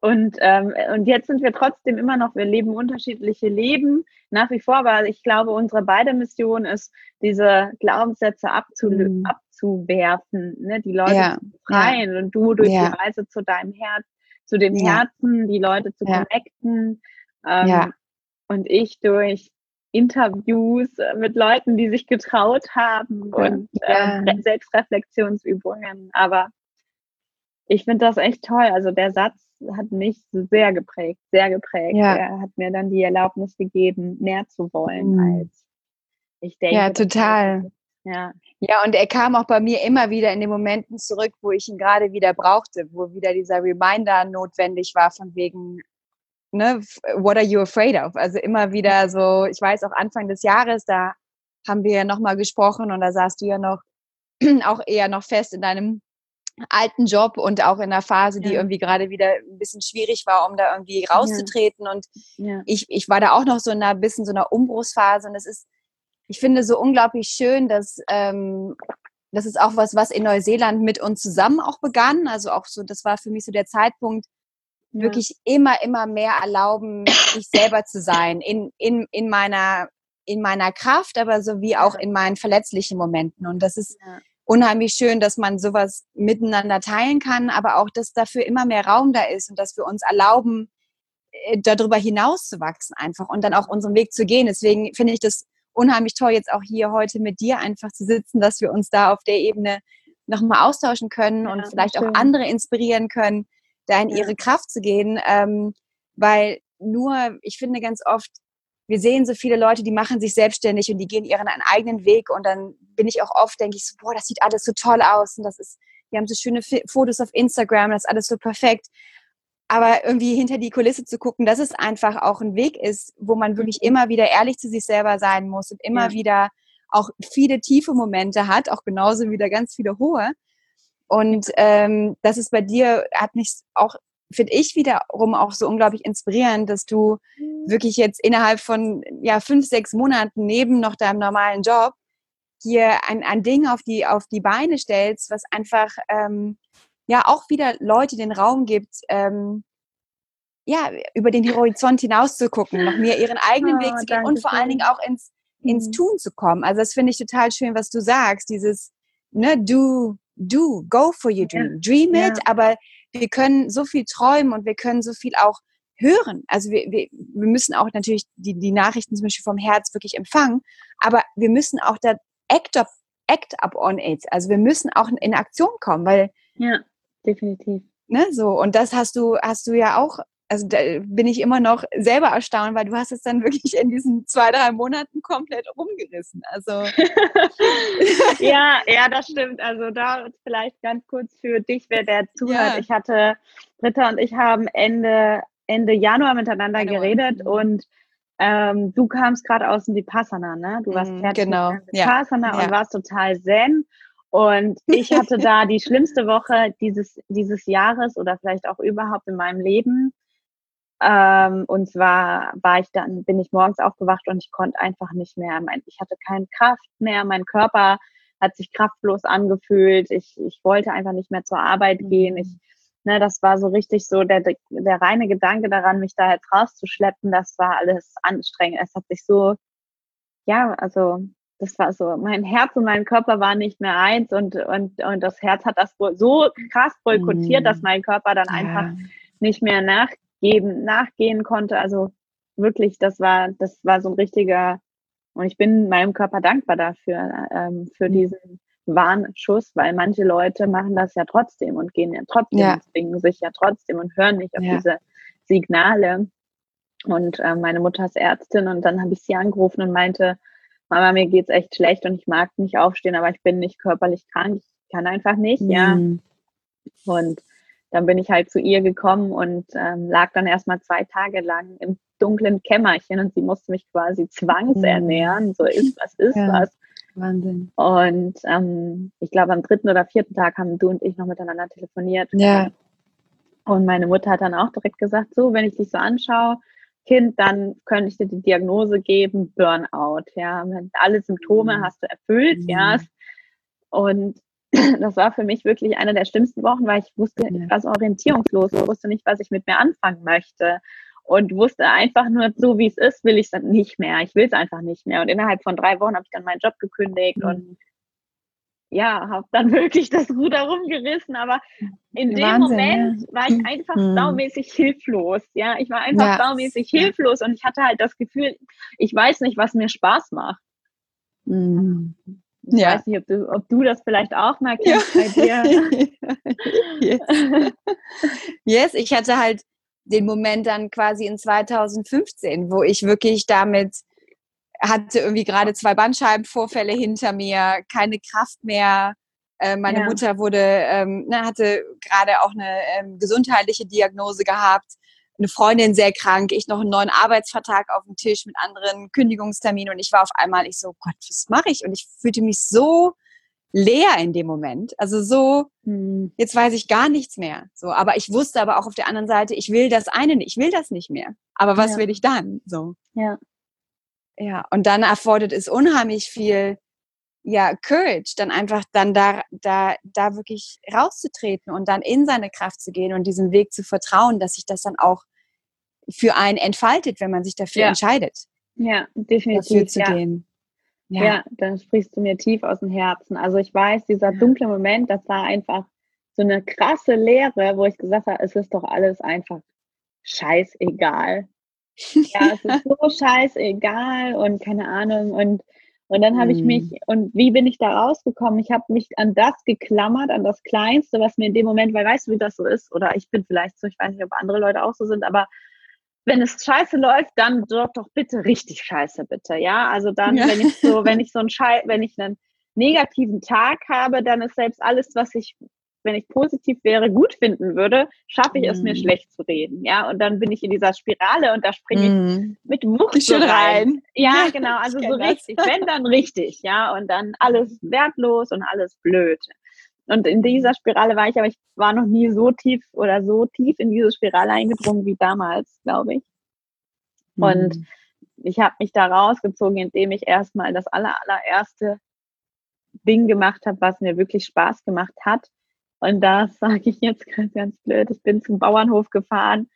Und, ähm, und jetzt sind wir trotzdem immer noch, wir leben unterschiedliche Leben nach wie vor, aber ich glaube, unsere beide Mission ist, diese Glaubenssätze abzulö mhm. rauszuwerfen, ne? die Leute ja. zu befreien ja. und du durch ja. die Reise zu deinem Herz, zu dem Herzen, die Leute zu connecten. Ähm, und ich durch Interviews mit Leuten, die sich getraut haben und äh, Selbstreflexionsübungen. Aber ich finde das echt toll. Also der Satz hat mich sehr geprägt, sehr geprägt. Ja. Er hat mir dann die Erlaubnis gegeben, mehr zu wollen mhm. als ich denke. Ja, total. Ja. ja, und er kam auch bei mir immer wieder in den Momenten zurück, wo ich ihn gerade wieder brauchte, wo wieder dieser Reminder notwendig war von wegen, ne, what are you afraid of? Also immer wieder so, ich weiß auch Anfang des Jahres, da haben wir ja nochmal gesprochen und da saßt du ja noch <clears throat> auch eher noch fest in deinem alten Job und auch in einer Phase, die ja. irgendwie gerade wieder ein bisschen schwierig war, um da irgendwie rauszutreten. Ja. Und ja. Ich, ich war da auch noch so in einer bisschen so einer Umbruchsphase. Und es ist, ich finde so unglaublich schön, dass ähm, das ist auch was, was in Neuseeland mit uns zusammen auch begann. Also auch so, das war für mich so der Zeitpunkt, wirklich immer, immer mehr erlauben, ich selber zu sein, in, in, in meiner in meiner Kraft, aber so wie auch in meinen verletzlichen Momenten. Und das ist unheimlich schön, dass man sowas miteinander teilen kann, aber auch, dass dafür immer mehr Raum da ist und dass wir uns erlauben, äh, darüber hinaus zu wachsen einfach und dann auch unseren Weg zu gehen. Deswegen finde ich das unheimlich toll, jetzt auch hier heute mit dir einfach zu sitzen, dass wir uns da auf der Ebene nochmal austauschen können ja, und vielleicht schön. auch andere inspirieren können, da in ja. ihre Kraft zu gehen. Ähm, weil nur, ich finde ganz oft, wir sehen so viele Leute, die machen sich selbstständig und die gehen ihren eigenen Weg und dann bin ich auch oft, denke ich so, boah, das sieht alles so toll aus und das ist, die haben so schöne Fotos auf Instagram, das ist alles so perfekt. Aber irgendwie hinter die Kulisse zu gucken, dass es einfach auch ein Weg ist, wo man wirklich mhm. immer wieder ehrlich zu sich selber sein muss und immer ja. wieder auch viele tiefe Momente hat, auch genauso wieder ganz viele hohe. Und ähm, das ist bei dir, hat mich auch finde ich wiederum auch so unglaublich inspirierend, dass du mhm. wirklich jetzt innerhalb von ja, fünf, sechs Monaten neben noch deinem normalen Job hier ein, ein Ding auf die, auf die Beine stellst, was einfach ähm, ja auch wieder Leute den Raum gibt, ähm, ja, über den Horizont hinaus zu gucken, noch mehr ihren eigenen oh, Weg zu gehen und vor allen Dingen auch ins, ins mhm. Tun zu kommen. Also das finde ich total schön, was du sagst, dieses, ne, do, do, go for your dream, dream it, ja. aber wir können so viel träumen und wir können so viel auch hören. Also wir, wir, wir müssen auch natürlich die, die Nachrichten zum Beispiel vom Herz wirklich empfangen, aber wir müssen auch da act up, act up on it. Also wir müssen auch in Aktion kommen, weil ja, definitiv. Ne, so und das hast du hast du ja auch also da bin ich immer noch selber erstaunt, weil du hast es dann wirklich in diesen zwei, drei Monaten komplett rumgerissen. Also <laughs> ja, ja, das stimmt. Also da vielleicht ganz kurz für dich, wer der zuhört. Ja. Ich hatte, Britta und ich haben Ende, Ende Januar miteinander Januar. geredet mhm. und ähm, du kamst gerade aus dem Vipassana, ne? Du warst mhm, fertig genau. mit Vipassana ja. und warst total zen. Und ich hatte <laughs> da die schlimmste Woche dieses, dieses Jahres oder vielleicht auch überhaupt in meinem Leben. Ähm, und zwar war ich dann, bin ich morgens aufgewacht und ich konnte einfach nicht mehr. Mein, ich hatte keine Kraft mehr. Mein Körper hat sich kraftlos angefühlt. Ich, ich wollte einfach nicht mehr zur Arbeit gehen. Ich, ne, das war so richtig so der, der reine Gedanke daran, mich da jetzt rauszuschleppen. Das war alles anstrengend. Es hat sich so, ja, also das war so, mein Herz und mein Körper waren nicht mehr eins und, und, und das Herz hat das so krass boykottiert, mhm. dass mein Körper dann einfach nicht mehr nach, geben, nachgehen konnte. Also wirklich, das war, das war so ein richtiger, und ich bin meinem Körper dankbar dafür, ähm, für mhm. diesen Warnschuss, weil manche Leute machen das ja trotzdem und gehen ja trotzdem, ja. zwingen sich ja trotzdem und hören nicht auf ja. diese Signale. Und äh, meine Mutter ist Ärztin und dann habe ich sie angerufen und meinte, Mama, mir geht's echt schlecht und ich mag nicht aufstehen, aber ich bin nicht körperlich krank, ich kann einfach nicht, mhm. ja. Und dann bin ich halt zu ihr gekommen und ähm, lag dann erstmal zwei Tage lang im dunklen Kämmerchen und sie musste mich quasi zwangsernähren. So ist was, ist ja, was. Wahnsinn. Und ähm, ich glaube, am dritten oder vierten Tag haben du und ich noch miteinander telefoniert. Ja. Und meine Mutter hat dann auch direkt gesagt, so, wenn ich dich so anschaue, Kind, dann könnte ich dir die Diagnose geben, Burnout. Ja, alle Symptome mhm. hast du erfüllt, mhm. ja. Und <clears throat> das war für mich wirklich eine der schlimmsten Wochen, weil ich wusste, ich war so orientierungslos, ich wusste nicht, was ich mit mir anfangen möchte und wusste einfach nur, so wie es ist, will ich es dann nicht mehr. Ich will es einfach nicht mehr. Und innerhalb von drei Wochen habe ich dann meinen Job gekündigt mhm. und ja, habe dann <laughs> wirklich das Ruder rumgerissen, aber in dem Wahnsinn, Moment ja. war ich einfach mhm. saumäßig hilflos. Ja, ich war einfach ja. saumäßig hilflos und ich hatte halt das Gefühl, ich weiß nicht, was mir Spaß macht. Mhm. Ich ja. weiß nicht, ob du, ob du das vielleicht auch mal kennst ja. bei dir. <laughs> yes. <laughs> yes, ich hatte halt den Moment dann quasi in 2015, wo ich wirklich damit hatte irgendwie gerade zwei Bandscheibenvorfälle hinter mir, keine Kraft mehr. Äh, meine ja. Mutter wurde, ähm, ne, hatte gerade auch eine ähm, gesundheitliche Diagnose gehabt, eine Freundin sehr krank, ich noch einen neuen Arbeitsvertrag auf dem Tisch mit anderen Kündigungsterminen und ich war auf einmal, ich so, Gott, was mache ich? Und ich fühlte mich so leer in dem Moment. Also so, hm. jetzt weiß ich gar nichts mehr. So, aber ich wusste aber auch auf der anderen Seite, ich will das eine nicht, ich will das nicht mehr. Aber was ja. will ich dann? So. Ja. Ja, und dann erfordert es unheimlich viel, ja, Courage, dann einfach dann da, da, da wirklich rauszutreten und dann in seine Kraft zu gehen und diesem Weg zu vertrauen, dass sich das dann auch für einen entfaltet, wenn man sich dafür ja. entscheidet. Ja, definitiv. Dafür zu ja. gehen. Ja. ja, dann sprichst du mir tief aus dem Herzen. Also ich weiß, dieser dunkle Moment, das war einfach so eine krasse Lehre, wo ich gesagt habe, es ist doch alles einfach scheißegal. <laughs> Ja, es ist so scheißegal und keine Ahnung. Und, und dann habe ich mich, mhm. und wie bin ich da rausgekommen? Ich habe mich an das geklammert, an das Kleinste, was mir in dem Moment, weil weißt du, wie das so ist? Oder ich bin vielleicht so, ich weiß nicht, ob andere Leute auch so sind, aber wenn es scheiße läuft, dann doch doch bitte richtig scheiße, bitte. Ja, also dann, ja. wenn ich so, <laughs> wenn ich so ein Schei wenn ich einen negativen Tag habe, dann ist selbst alles, was ich wenn ich positiv wäre, gut finden würde, schaffe ich mm. es mir mhm. schlecht zu reden. Ja, und dann bin ich in dieser Spirale und da springe mm. ich mit Wucht so rein. rein. Ja, <laughs> genau, also so richtig, wenn dann richtig, ja, und dann alles wertlos und alles blöd. Und in dieser Spirale war ich, aber ich war noch nie so tief oder so tief in diese Spirale eingedrungen wie damals, glaube ich. Und mm. ich habe mich da rausgezogen, indem ich erstmal das aller, allererste Ding gemacht habe, was mir wirklich Spaß gemacht hat. Und das <laughs> sage ich jetzt ganz, ganz blöd. Ich bin zum Bauernhof gefahren.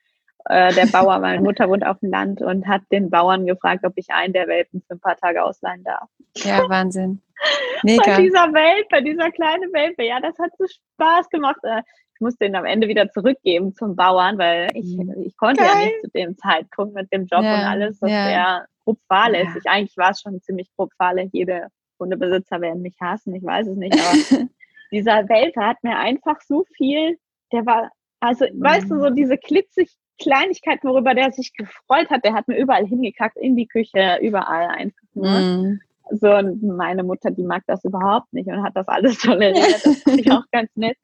Äh, der Bauer, meine Mutter wohnt auf dem Land und hat den Bauern gefragt, ob ich einen der Welpen für ein paar Tage ausleihen darf. Ja, Wahnsinn. <laughs> Mega. Bei dieser Welpe, dieser kleine Welpe. Ja, das hat so Spaß gemacht. Äh, ich musste ihn am Ende wieder zurückgeben zum Bauern, weil ich, mhm. ich konnte Geil. ja nicht zu dem Zeitpunkt mit dem Job ja, und alles. Das ja. wäre grob fahrlässig. Ja. Eigentlich war es schon ziemlich grob fahrlässig. Jede Hundebesitzer werden mich hassen, ich weiß es nicht, aber <laughs> dieser Welpe hat mir einfach so viel, der war, also mhm. weißt du, so diese klitzig Kleinigkeiten, worüber der sich gefreut hat, der hat mir überall hingekackt, in die Küche, überall einfach nur. Mm. So, und meine Mutter, die mag das überhaupt nicht und hat das alles <laughs> toleriert. Das fand ich auch <laughs> ganz nett.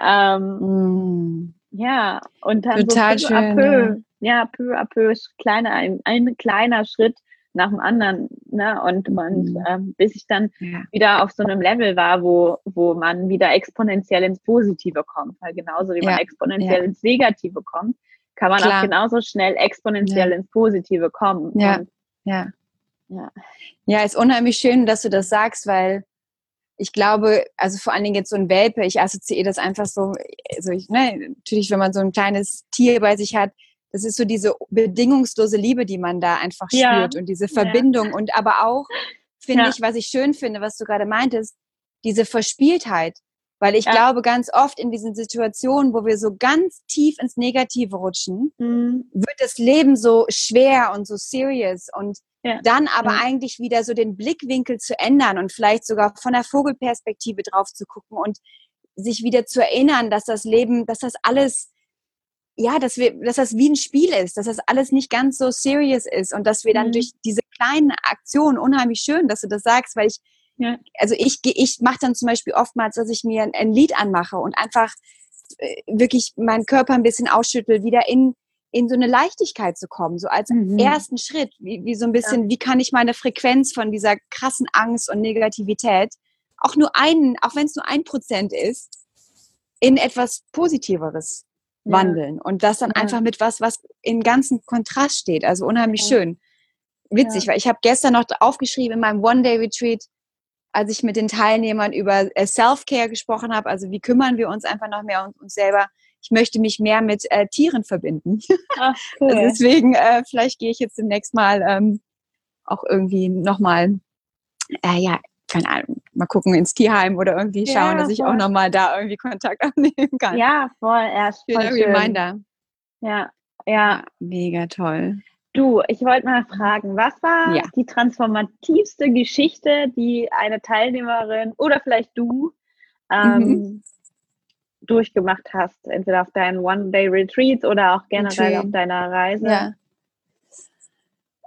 Ähm, mm. Ja, und dann Total so peu schön, à peu, ja. ja, peu à peu, kleiner, ein, ein kleiner Schritt nach dem anderen, ne? Und man, mhm. ähm, bis ich dann ja. wieder auf so einem Level war, wo, wo man wieder exponentiell ins Positive kommt. Weil genauso wie ja. man exponentiell ja. ins Negative kommt, kann man Klar. auch genauso schnell exponentiell ins Positive kommen. Ja. Und, ja. Ja. Ja, ist unheimlich schön, dass du das sagst, weil ich glaube, also vor allen Dingen jetzt so ein Welpe, ich assoziiere das einfach so, also ich, ne, natürlich, wenn man so ein kleines Tier bei sich hat, das ist so diese bedingungslose Liebe, die man da einfach ja. spürt und diese Verbindung ja. und aber auch, finde ja. ich, was ich schön finde, was du gerade meintest, diese Verspieltheit. Weil ich glaube, ganz oft in diesen Situationen, wo wir so ganz tief ins Negative rutschen, mhm. wird das Leben so schwer und so serious und dann aber eigentlich wieder so den Blickwinkel zu ändern und vielleicht sogar von der Vogelperspektive drauf zu gucken und sich wieder zu erinnern, dass das Leben, dass das alles ja, dass wir, dass das wie ein Spiel ist, dass das alles nicht ganz so serious ist und dass wir dann mhm. durch diese kleinen Aktionen unheimlich schön, dass du das sagst, weil ich, ja. also ich, ich mache dann zum Beispiel oftmals, dass ich mir ein, ein Lied anmache und einfach äh, wirklich meinen Körper ein bisschen ausschüttel, wieder in, in so eine Leichtigkeit zu kommen, so als mhm. ersten Schritt, wie, wie so ein bisschen, ja. wie kann ich meine Frequenz von dieser krassen Angst und Negativität auch nur einen, auch wenn es nur ein Prozent ist, in etwas Positiveres wandeln. Ja. Und das dann ja. einfach mit was, was im ganzen Kontrast steht. Also unheimlich schön. Witzig, weil ich habe gestern noch aufgeschrieben in meinem One-Day-Retreat, als ich mit den Teilnehmern über äh, Self-Care gesprochen habe, also wie kümmern wir uns einfach noch mehr um uns selber. Ich möchte mich mehr mit äh, Tieren verbinden. <laughs> Ach, cool. also deswegen, äh, vielleicht gehe ich jetzt demnächst mal ähm, auch irgendwie nochmal, äh, ja, keine Ahnung, mal gucken ins Tierheim oder irgendwie schauen, ja, dass ich auch nochmal da irgendwie Kontakt <laughs> aufnehmen kann. Ja, voll, erst schön. Reminder. Ja, ja. Mega toll. Du, ich wollte mal fragen, was war ja. die transformativste Geschichte, die eine Teilnehmerin oder vielleicht du ähm, mhm. durchgemacht hast, entweder auf deinen One-Day-Retreats oder auch generell auf deiner Reise? Ja.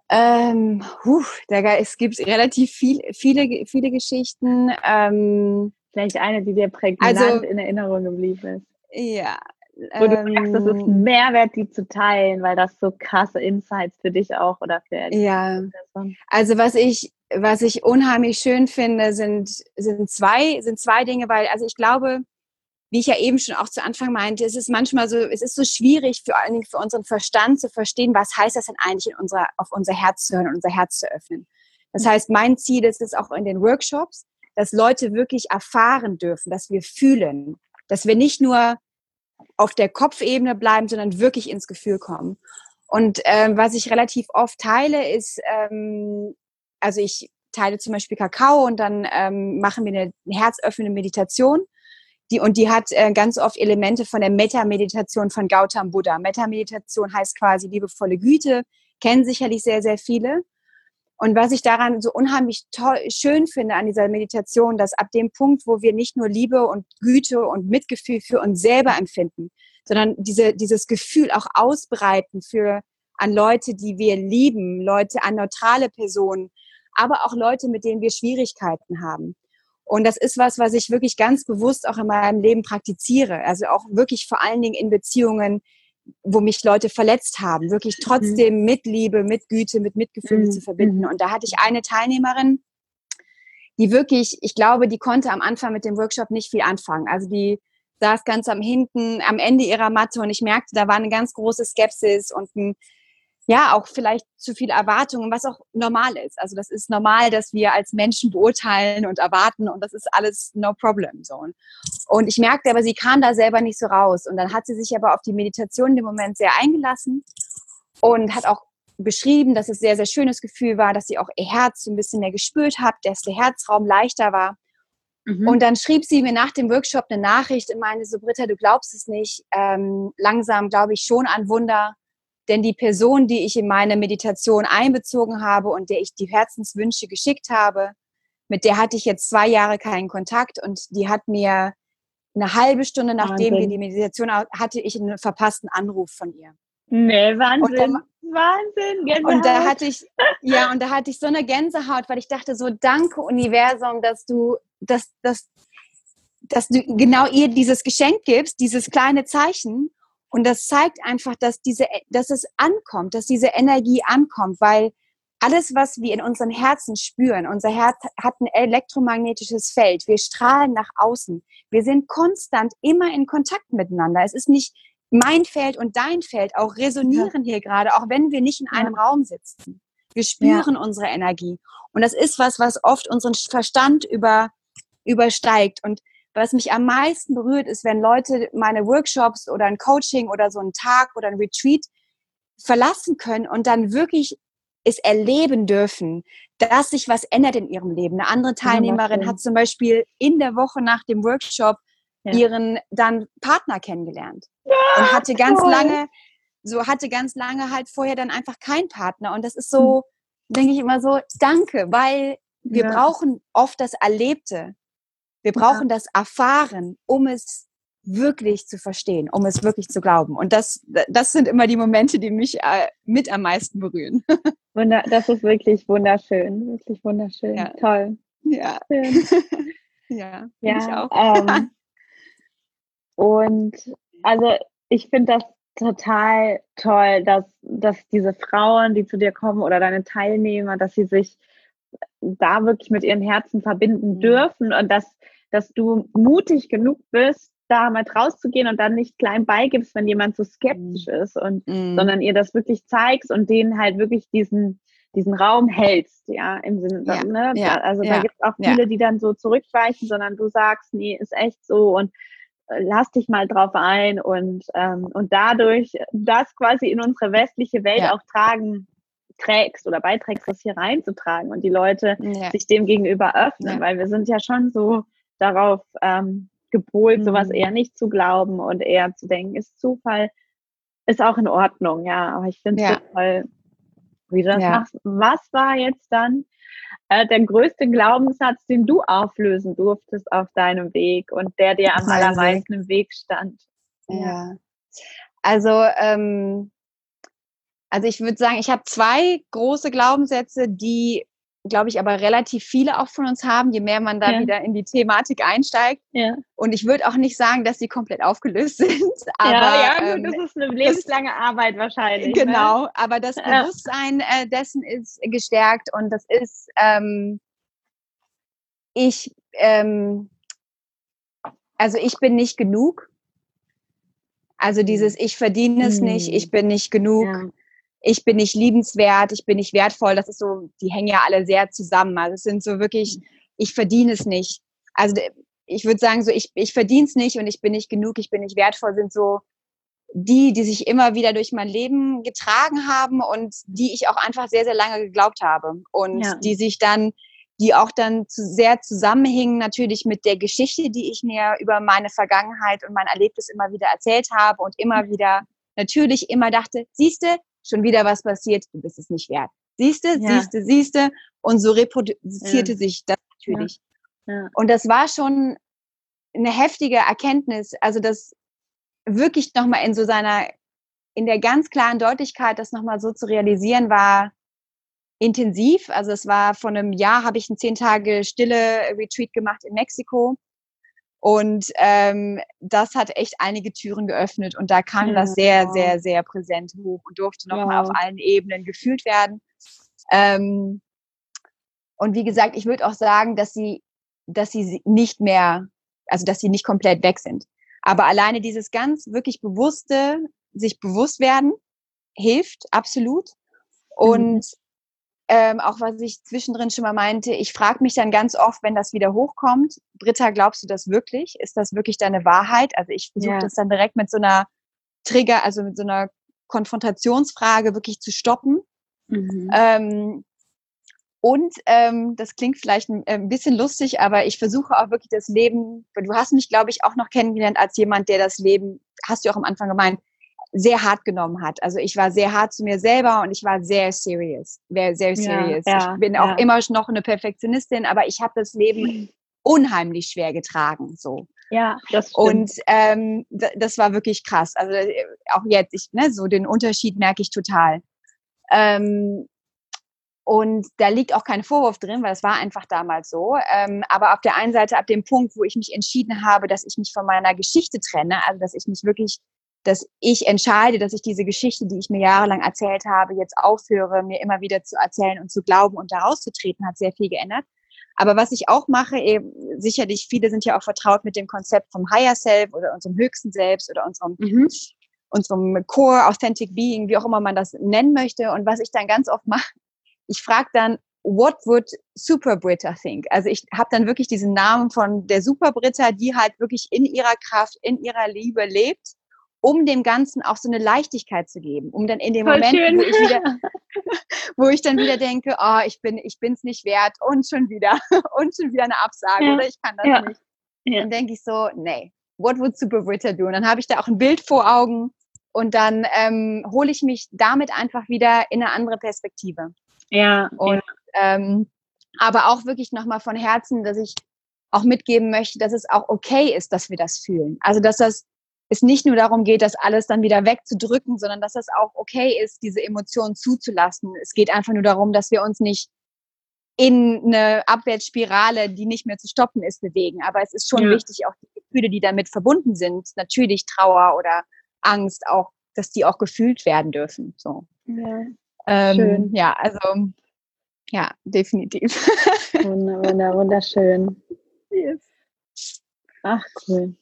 Ähm, huh, da, es gibt relativ viel, viele, viele Geschichten. Ähm, Vielleicht eine, die dir prägnant also, in Erinnerung geblieben ist. Ja. Wo du sagst, das ist ein ähm, Mehrwert, die zu teilen, weil das so krasse Insights für dich auch oder für Ja. Person. Also was ich, was ich unheimlich schön finde, sind, sind zwei, sind zwei Dinge, weil, also ich glaube, wie ich ja eben schon auch zu Anfang meinte, es ist manchmal so, es ist so schwierig Dingen für unseren Verstand zu verstehen, was heißt das denn eigentlich in unserer, auf unser Herz zu hören und unser Herz zu öffnen. Das heißt, mein Ziel ist es auch in den Workshops, dass Leute wirklich erfahren dürfen, dass wir fühlen, dass wir nicht nur auf der Kopfebene bleiben, sondern wirklich ins Gefühl kommen. Und ähm, was ich relativ oft teile, ist, ähm, also ich teile zum Beispiel Kakao und dann ähm, machen wir eine herzöffnende Meditation. Die, und die hat äh, ganz oft Elemente von der Metta-Meditation von Gautam Buddha. Metta-Meditation heißt quasi liebevolle Güte, kennen sicherlich sehr, sehr viele. Und was ich daran so unheimlich toll, schön finde an dieser Meditation, dass ab dem Punkt, wo wir nicht nur Liebe und Güte und Mitgefühl für uns selber empfinden, sondern diese, dieses Gefühl auch ausbreiten für an Leute, die wir lieben, Leute, an neutrale Personen, aber auch Leute, mit denen wir Schwierigkeiten haben. Und das ist was, was ich wirklich ganz bewusst auch in meinem Leben praktiziere. Also auch wirklich vor allen Dingen in Beziehungen, wo mich Leute verletzt haben, wirklich mhm. trotzdem mhm. mit Liebe, mit Güte, mit Mitgefühl mhm. zu verbinden. Mhm. Und da hatte ich eine Teilnehmerin, die wirklich, ich glaube, die konnte am Anfang mit dem Workshop nicht viel anfangen. Also die saß ganz am hinten, am Ende ihrer Matte und ich merkte, da war eine ganz große Skepsis und ein ja, auch vielleicht zu viel Erwartungen, was auch normal ist. Also das ist normal, dass wir als Menschen beurteilen und erwarten und das ist alles no problem. So. Und ich merkte aber, sie kam da selber nicht so raus. Und dann hat sie sich aber auf die Meditation in dem Moment sehr eingelassen und hat auch beschrieben, dass es sehr, sehr schönes Gefühl war, dass sie auch ihr Herz so ein bisschen mehr gespürt hat, dass der Herzraum leichter war. Mhm. Und dann schrieb sie mir nach dem Workshop eine Nachricht und meinte so, Britta, du glaubst es nicht, ähm, langsam glaube ich schon an Wunder denn die Person, die ich in meine Meditation einbezogen habe und der ich die Herzenswünsche geschickt habe, mit der hatte ich jetzt zwei Jahre keinen Kontakt und die hat mir eine halbe Stunde nachdem Wahnsinn. wir die Meditation hatte ich einen verpassten Anruf von ihr. Nee, Wahnsinn. Dann, Wahnsinn, Gänsehaut. Und da hatte ich, ja, und da hatte ich so eine Gänsehaut, weil ich dachte so, danke Universum, dass du, dass, dass, dass du genau ihr dieses Geschenk gibst, dieses kleine Zeichen und das zeigt einfach, dass diese, dass es ankommt, dass diese Energie ankommt, weil alles, was wir in unseren Herzen spüren, unser Herz hat ein elektromagnetisches Feld. Wir strahlen nach außen. Wir sind konstant immer in Kontakt miteinander. Es ist nicht mein Feld und dein Feld auch resonieren ja. hier gerade, auch wenn wir nicht in einem ja. Raum sitzen. Wir spüren ja. unsere Energie. Und das ist was, was oft unseren Verstand über, übersteigt. Und was mich am meisten berührt, ist, wenn Leute meine Workshops oder ein Coaching oder so einen Tag oder ein Retreat verlassen können und dann wirklich es erleben dürfen, dass sich was ändert in ihrem Leben. Eine andere Teilnehmerin hat zum Beispiel in der Woche nach dem Workshop ja. ihren dann Partner kennengelernt ja, und hatte ganz toll. lange, so hatte ganz lange halt vorher dann einfach keinen Partner. Und das ist so, hm. denke ich immer so, danke, weil wir brauchen oft das Erlebte. Wir brauchen ja. das Erfahren, um es wirklich zu verstehen, um es wirklich zu glauben. Und das, das sind immer die Momente, die mich äh, mit am meisten berühren. <laughs> Wunder, das ist wirklich wunderschön, wirklich wunderschön. Ja. Toll. Ja. <laughs> ja, ja ich auch. Ähm, <laughs> und also ich finde das total toll, dass, dass diese Frauen, die zu dir kommen oder deine Teilnehmer, dass sie sich da wirklich mit ihren Herzen verbinden mhm. dürfen und dass dass du mutig genug bist, da mal rauszugehen und dann nicht klein beigibst, wenn jemand so skeptisch mhm. ist und mm. sondern ihr das wirklich zeigst und denen halt wirklich diesen diesen Raum hältst, ja, im Sinne, ja, ne? Ja, also ja, da gibt es auch viele, die dann so zurückweichen, sondern du sagst, nee, ist echt so und äh, lass dich mal drauf ein und ähm, und dadurch das quasi in unsere westliche Welt auch tragen trägst oder beiträgst, das hier reinzutragen und die Leute sich dem gegenüber öffnen, weil wir sind ja schon so darauf ähm, gepolt, mhm. sowas eher nicht zu glauben und eher zu denken, ist Zufall, ist auch in Ordnung, ja. Aber ich finde es ja. toll, wie du das ja. machst. Was war jetzt dann äh, der größte Glaubenssatz, den du auflösen durftest auf deinem Weg und der dir am allermeisten im Weg stand? Ja. Also, ähm, also ich würde sagen, ich habe zwei große Glaubenssätze, die glaube ich, aber relativ viele auch von uns haben, je mehr man da ja. wieder in die Thematik einsteigt. Ja. Und ich würde auch nicht sagen, dass sie komplett aufgelöst <laughs> sind. Aber, ja, ja, ähm, das ist eine lebenslange das, Arbeit wahrscheinlich. Ne? Genau, ne? aber das Bewusstsein äh, dessen ist gestärkt und das ist, ähm, ich, ähm, also ich bin nicht genug. Also dieses, ich verdiene es mhm. nicht, ich bin nicht genug ich bin nicht liebenswert, ich bin nicht wertvoll, das ist so, die hängen ja alle sehr zusammen. Also es sind so wirklich, ich verdiene es nicht. Also ich würde sagen, so ich, ich verdiene es nicht und ich bin nicht genug, ich bin nicht wertvoll, sind so die, die sich immer wieder durch mein Leben getragen haben und die ich auch einfach sehr, sehr lange geglaubt habe. Und ja. die sich dann, die auch dann zu, sehr zusammenhingen natürlich mit der Geschichte, die ich mir über meine Vergangenheit und mein Erlebnis immer wieder erzählt habe und immer wieder natürlich immer dachte, siehste, schon wieder was passiert, du bist es nicht wert. Siehste, ja. siehste, siehste. Und so reproduzierte ja. sich das natürlich. Ja. Und das war schon eine heftige Erkenntnis, also das wirklich nochmal in so seiner, in der ganz klaren Deutlichkeit, das nochmal so zu realisieren, war intensiv. Also es war vor einem Jahr, habe ich ein zehn Tage stille Retreat gemacht in Mexiko. Und ähm, das hat echt einige Türen geöffnet und da kam ja, das sehr, wow. sehr, sehr präsent hoch und durfte nochmal wow. auf allen Ebenen gefühlt werden. Ähm, und wie gesagt, ich würde auch sagen, dass sie, dass sie nicht mehr, also dass sie nicht komplett weg sind. Aber alleine dieses ganz wirklich bewusste, sich bewusst werden, hilft absolut. Und mhm ähm, auch was ich zwischendrin schon mal meinte, ich frage mich dann ganz oft, wenn das wieder hochkommt, Britta, glaubst du das wirklich? Ist das wirklich deine Wahrheit? Also ich versuche ja. das dann direkt mit so einer Trigger, also mit so einer Konfrontationsfrage wirklich zu stoppen. Mhm. Ähm, und ähm, das klingt vielleicht ein, ein, bisschen lustig, aber ich versuche auch wirklich das Leben, du hast mich, glaube ich, auch noch kennengelernt als jemand, der das Leben, hast du auch am Anfang gemeint, sehr hart genommen hat. Also ich war sehr hart zu mir selber und ich war sehr serious, sehr, sehr serious. Ja, ja, ich bin auch immer noch eine Perfektionistin, aber ich habe das Leben <clears throat> unheimlich schwer getragen. So. Ja, das stimmt. Und ähm, das war wirklich krass. Also äh, auch jetzt, ich, ne, so den Unterschied merke ich total. Ähm, und da liegt auch kein Vorwurf drin, weil es war einfach damals so. Ähm, aber auf der einen Seite, ab dem Punkt, wo ich mich entschieden habe, dass ich mich von meiner Geschichte trenne, also dass ich mich wirklich dass ich entscheide, dass ich diese Geschichte, die ich mir jahrelang erzählt habe, jetzt aufhöre, mir immer wieder zu erzählen und zu glauben und daraus zu treten, hat sehr viel geändert. Aber was ich auch mache, eben, sicherlich viele sind ja auch vertraut mit dem Konzept vom Higher Self oder unserem höchsten Selbst oder unserem, mhm. unserem Core Authentic Being, wie auch immer man das nennen möchte. Und was ich dann ganz oft mache, ich frage dann, what would Super Britta think? Also ich habe dann wirklich diesen Namen von der Super Britta, die halt wirklich in ihrer Kraft, in ihrer Liebe lebt um dem Ganzen auch so eine Leichtigkeit zu geben, um dann in dem Voll Moment, wo ich, wieder, <laughs> <laughs> wo ich dann wieder denke, oh, ich bin, ich bin's nicht wert und schon wieder <laughs> und schon wieder eine Absage ja. oder ich kann das ja. nicht. Ja. Dann denke ich so, nee, what would Super Britta do? Und dann habe ich da auch ein Bild vor Augen und dann ähm, hole ich mich damit einfach wieder in eine andere Perspektive. Ja. Und ähm, aber auch wirklich nochmal von Herzen, dass ich auch mitgeben möchte, dass es auch okay ist, dass wir das fühlen. Also dass das es nicht nur darum geht, das alles dann wieder wegzudrücken, sondern dass es auch okay ist, diese Emotionen zuzulassen. Es geht einfach nur darum, dass wir uns nicht in eine Abwärtsspirale, die nicht mehr zu stoppen ist, bewegen. Aber es ist schon ja. wichtig, auch die Gefühle, die damit verbunden sind, natürlich Trauer oder Angst, auch, dass die auch gefühlt werden dürfen. So. Ja, ähm, schön. ja also ja, definitiv. Wunder, wunderschön. <laughs> Yes. Ach, cool.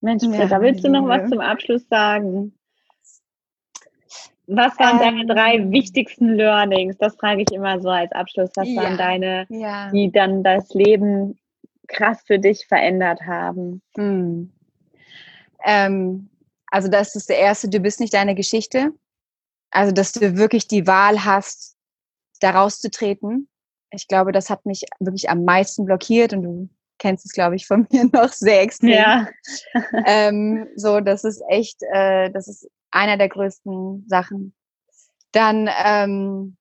Mensch, Britta, willst du noch was zum Abschluss sagen? Was waren ähm, deine drei wichtigsten Learnings? Das frage ich immer so als Abschluss. Was ja, waren deine, ja. die dann das Leben krass für dich verändert haben? Hm. Ähm, also das ist der erste, du bist nicht deine Geschichte. Also, dass du wirklich die Wahl hast, da rauszutreten. Ich glaube, das hat mich wirklich am meisten blockiert und du kennst es, glaube ich, von <laughs> mir noch sehr extrem. Ja. <laughs> ähm, so, das ist echt, äh, das ist einer der größten Sachen. Dann ähm,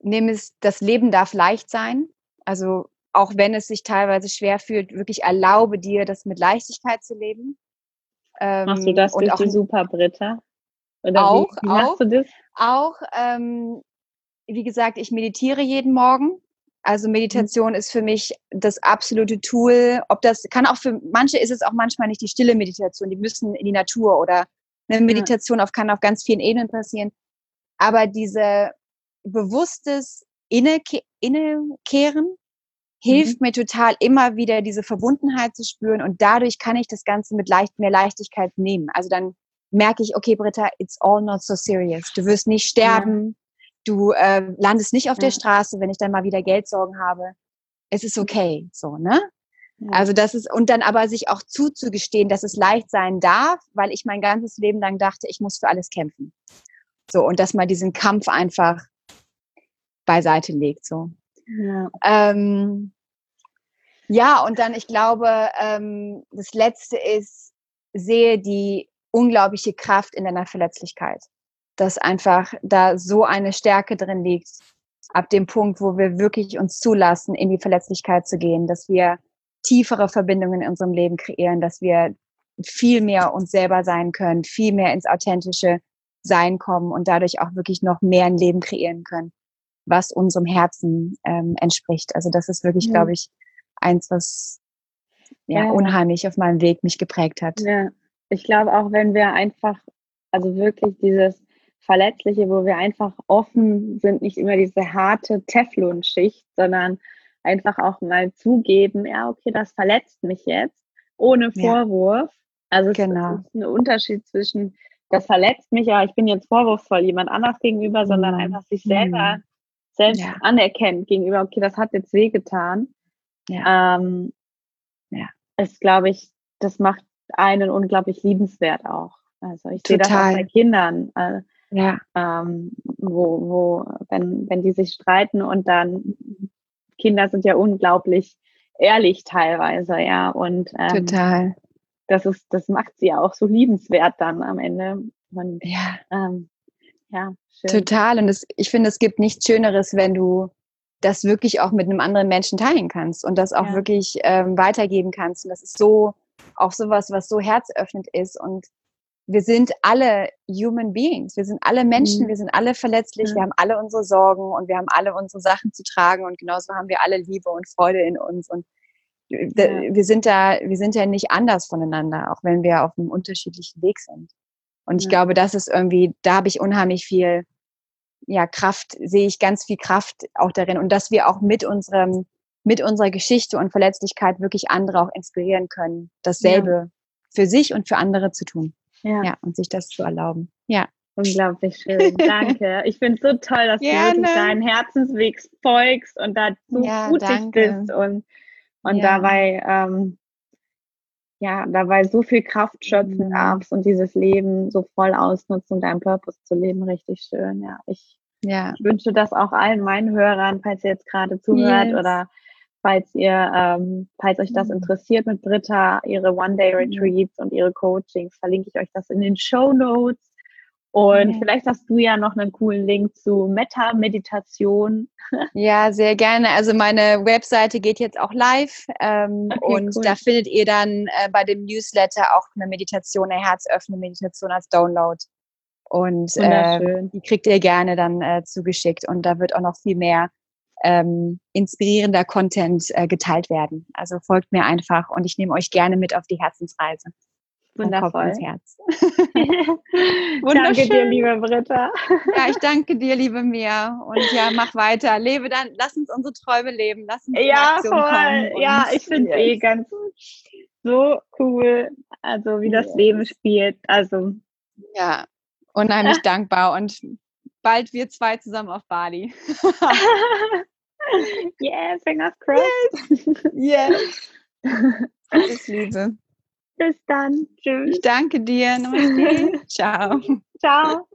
nimm es, das Leben darf leicht sein. Also auch wenn es sich teilweise schwer fühlt, wirklich erlaube dir, das mit Leichtigkeit zu leben. Ähm, Machst du das durch auch, die Super Britta? Oder auch, wie, wie auch, du das? Auch, ähm, wie gesagt, ich meditiere jeden Morgen. Also mhm. Meditation mhm. ist für mich das absolute Tool. Ob das kann auch für manche ist es auch manchmal nicht die stille Meditation. Die müssen in die Natur oder eine Meditation ja. auf, kann auf ganz vielen Ebenen passieren. Aber diese bewusstes Innekehren hilft mhm. mir total immer wieder diese Verbundenheit zu spüren und dadurch kann ich das Ganze mit leicht, mehr Leichtigkeit nehmen. Also dann merke ich, okay, Britta, it's all not so serious. Du wirst nicht sterben. Ja. Du äh, landest nicht auf ja. der Straße, wenn ich dann mal wieder Geldsorgen habe. Es ist okay, so, ne? Ja. Also das ist, und dann aber sich auch zuzugestehen, dass es leicht sein darf, weil ich mein ganzes Leben lang dachte, ich muss für alles kämpfen. So, und dass man diesen Kampf einfach beiseite legt, so. Ja. Ähm, ja, und dann, ich glaube, ähm, das Letzte ist, sehe die unglaubliche Kraft in deiner Verletzlichkeit. Dass einfach da so eine Stärke drin liegt, ab dem Punkt, wo wir wirklich uns zulassen, in die Verletzlichkeit zu gehen, dass wir tiefere Verbindungen in unserem Leben kreieren, dass wir viel mehr uns selber sein können, viel mehr ins authentische Sein kommen und dadurch auch wirklich noch mehr ein Leben kreieren können, was unserem Herzen ähm, entspricht. Also das ist wirklich, ja. glaube ich, eins, was ja, ja, unheimlich auf meinem Weg mich geprägt hat. Ja ich glaube auch, wenn wir einfach, also wirklich dieses Verletzliche, wo wir einfach offen sind, nicht immer diese harte Teflonschicht, sondern einfach auch mal zugeben, ja, okay, das verletzt mich jetzt, ohne Vorwurf. Ja. Also es genau. ist ein Unterschied zwischen, das verletzt mich, ja, ich bin jetzt vorwurfsvoll jemand anders gegenüber, sondern mhm. einfach sich selber mhm. selbst ja. anerkennt gegenüber, okay, das hat jetzt wehgetan. Ja. Ähm, ja. Ist, glaube ich, das macht einen unglaublich liebenswert auch. Also ich sehe das auch bei Kindern, äh, ja. ähm, wo, wo, wenn, wenn die sich streiten und dann Kinder sind ja unglaublich ehrlich teilweise, ja. Und ähm, total. Das ist, das macht sie ja auch so liebenswert dann am Ende. Und, ja. Ähm, ja, schön. Total. Und das, ich finde, es gibt nichts Schöneres, wenn du das wirklich auch mit einem anderen Menschen teilen kannst und das auch ja. wirklich ähm, weitergeben kannst. Und das ist so, auch sowas, was so herzöffnend ist. Und wir sind alle Human Beings. Wir sind alle Menschen, mhm. wir sind alle verletzlich, ja. wir haben alle unsere Sorgen und wir haben alle unsere Sachen zu tragen und genauso haben wir alle Liebe und Freude in uns. Und ja. wir sind da, wir sind ja nicht anders voneinander, auch wenn wir auf einem unterschiedlichen Weg sind. Und ich ja. glaube, das ist irgendwie, da habe ich unheimlich viel, ja, Kraft, sehe ich ganz viel Kraft auch darin. Und dass wir auch mit unserem mit unserer Geschichte und Verletzlichkeit wirklich andere auch inspirieren können, dasselbe ja. für sich und für andere zu tun. Ja. ja, und sich das zu erlauben. Ja. Unglaublich schön. <laughs> Danke. Ich finde es so toll, dass Gerne. du wirklich deinen Herzensweg folgst und da so ja, mutig bist und, und ja. dabei, ähm, ja, dabei so viel Kraft schöpfen mhm. darfst und dieses Leben so voll ausnutzen und deinen Purpose zu leben. Richtig schön. Ja, ich, ja. ich wünsche das auch allen meinen Hörern, falls ihr jetzt gerade zuhört yes. oder falls ihr, ähm, falls euch das mhm. interessiert mit Britta, ihre One-Day-Retreats und ihre Coachings, verlinke ich euch das in den Show Notes. Und okay. vielleicht hast du ja noch einen coolen Link zu Meta-Meditation. Ja, sehr gerne. Also meine Webseite geht jetzt auch live ähm, <laughs> okay, und cool. da findet ihr dann äh, bei dem Newsletter auch eine Meditation, eine herzöffnende Meditation als Download. Und äh, die kriegt ihr gerne dann äh, zugeschickt. Und da wird auch noch viel mehr ähm, inspirierender Content äh, geteilt werden. Also folgt mir einfach und ich nehme euch gerne mit auf die Herzensreise. Wundervoll. Ins Herz. <laughs> danke dir, liebe Britta. ja, ich danke dir, liebe Mia. Und ja, mach weiter. Lebe dann, lass uns unsere Träume leben. Lass uns ja, voll. Ja, ich finde es eh ganz so cool. Also, wie das yes. Leben spielt. Also. Ja, unheimlich dankbar und bald wir zwei zusammen auf Bali. <laughs> <laughs> Yeah, fingers crossed. Yes. yes. <laughs> Alles Liebe. Bis dann. Tschüss. Ich danke dir. Namaste. <laughs> Ciao. Ciao.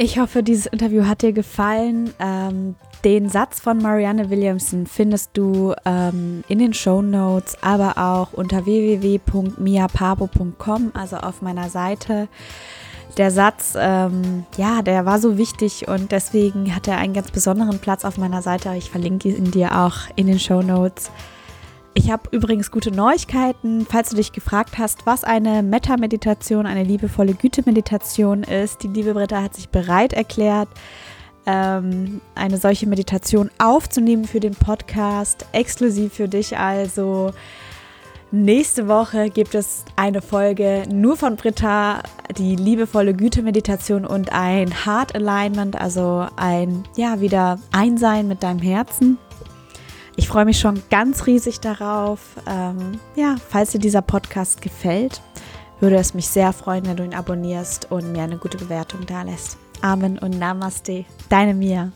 Ich hoffe, dieses Interview hat dir gefallen. Ähm, den Satz von Marianne Williamson findest du ähm, in den Show Notes, aber auch unter www.miapabo.com, also auf meiner Seite. Der Satz, ähm, ja, der war so wichtig und deswegen hat er einen ganz besonderen Platz auf meiner Seite. Ich verlinke ihn dir auch in den Show Notes. Ich habe übrigens gute Neuigkeiten. Falls du dich gefragt hast, was eine Metta-Meditation, eine liebevolle Güte-Meditation ist, die liebe Britta hat sich bereit erklärt, ähm, eine solche Meditation aufzunehmen für den Podcast, exklusiv für dich also. Nächste Woche gibt es eine Folge nur von Britta, die liebevolle Güte-Meditation und ein Heart Alignment, also ein, ja, wieder Einsein mit deinem Herzen. Ich freue mich schon ganz riesig darauf. Ähm, ja, falls dir dieser Podcast gefällt, würde es mich sehr freuen, wenn du ihn abonnierst und mir eine gute Bewertung da lässt. Amen und Namaste. Deine Mia.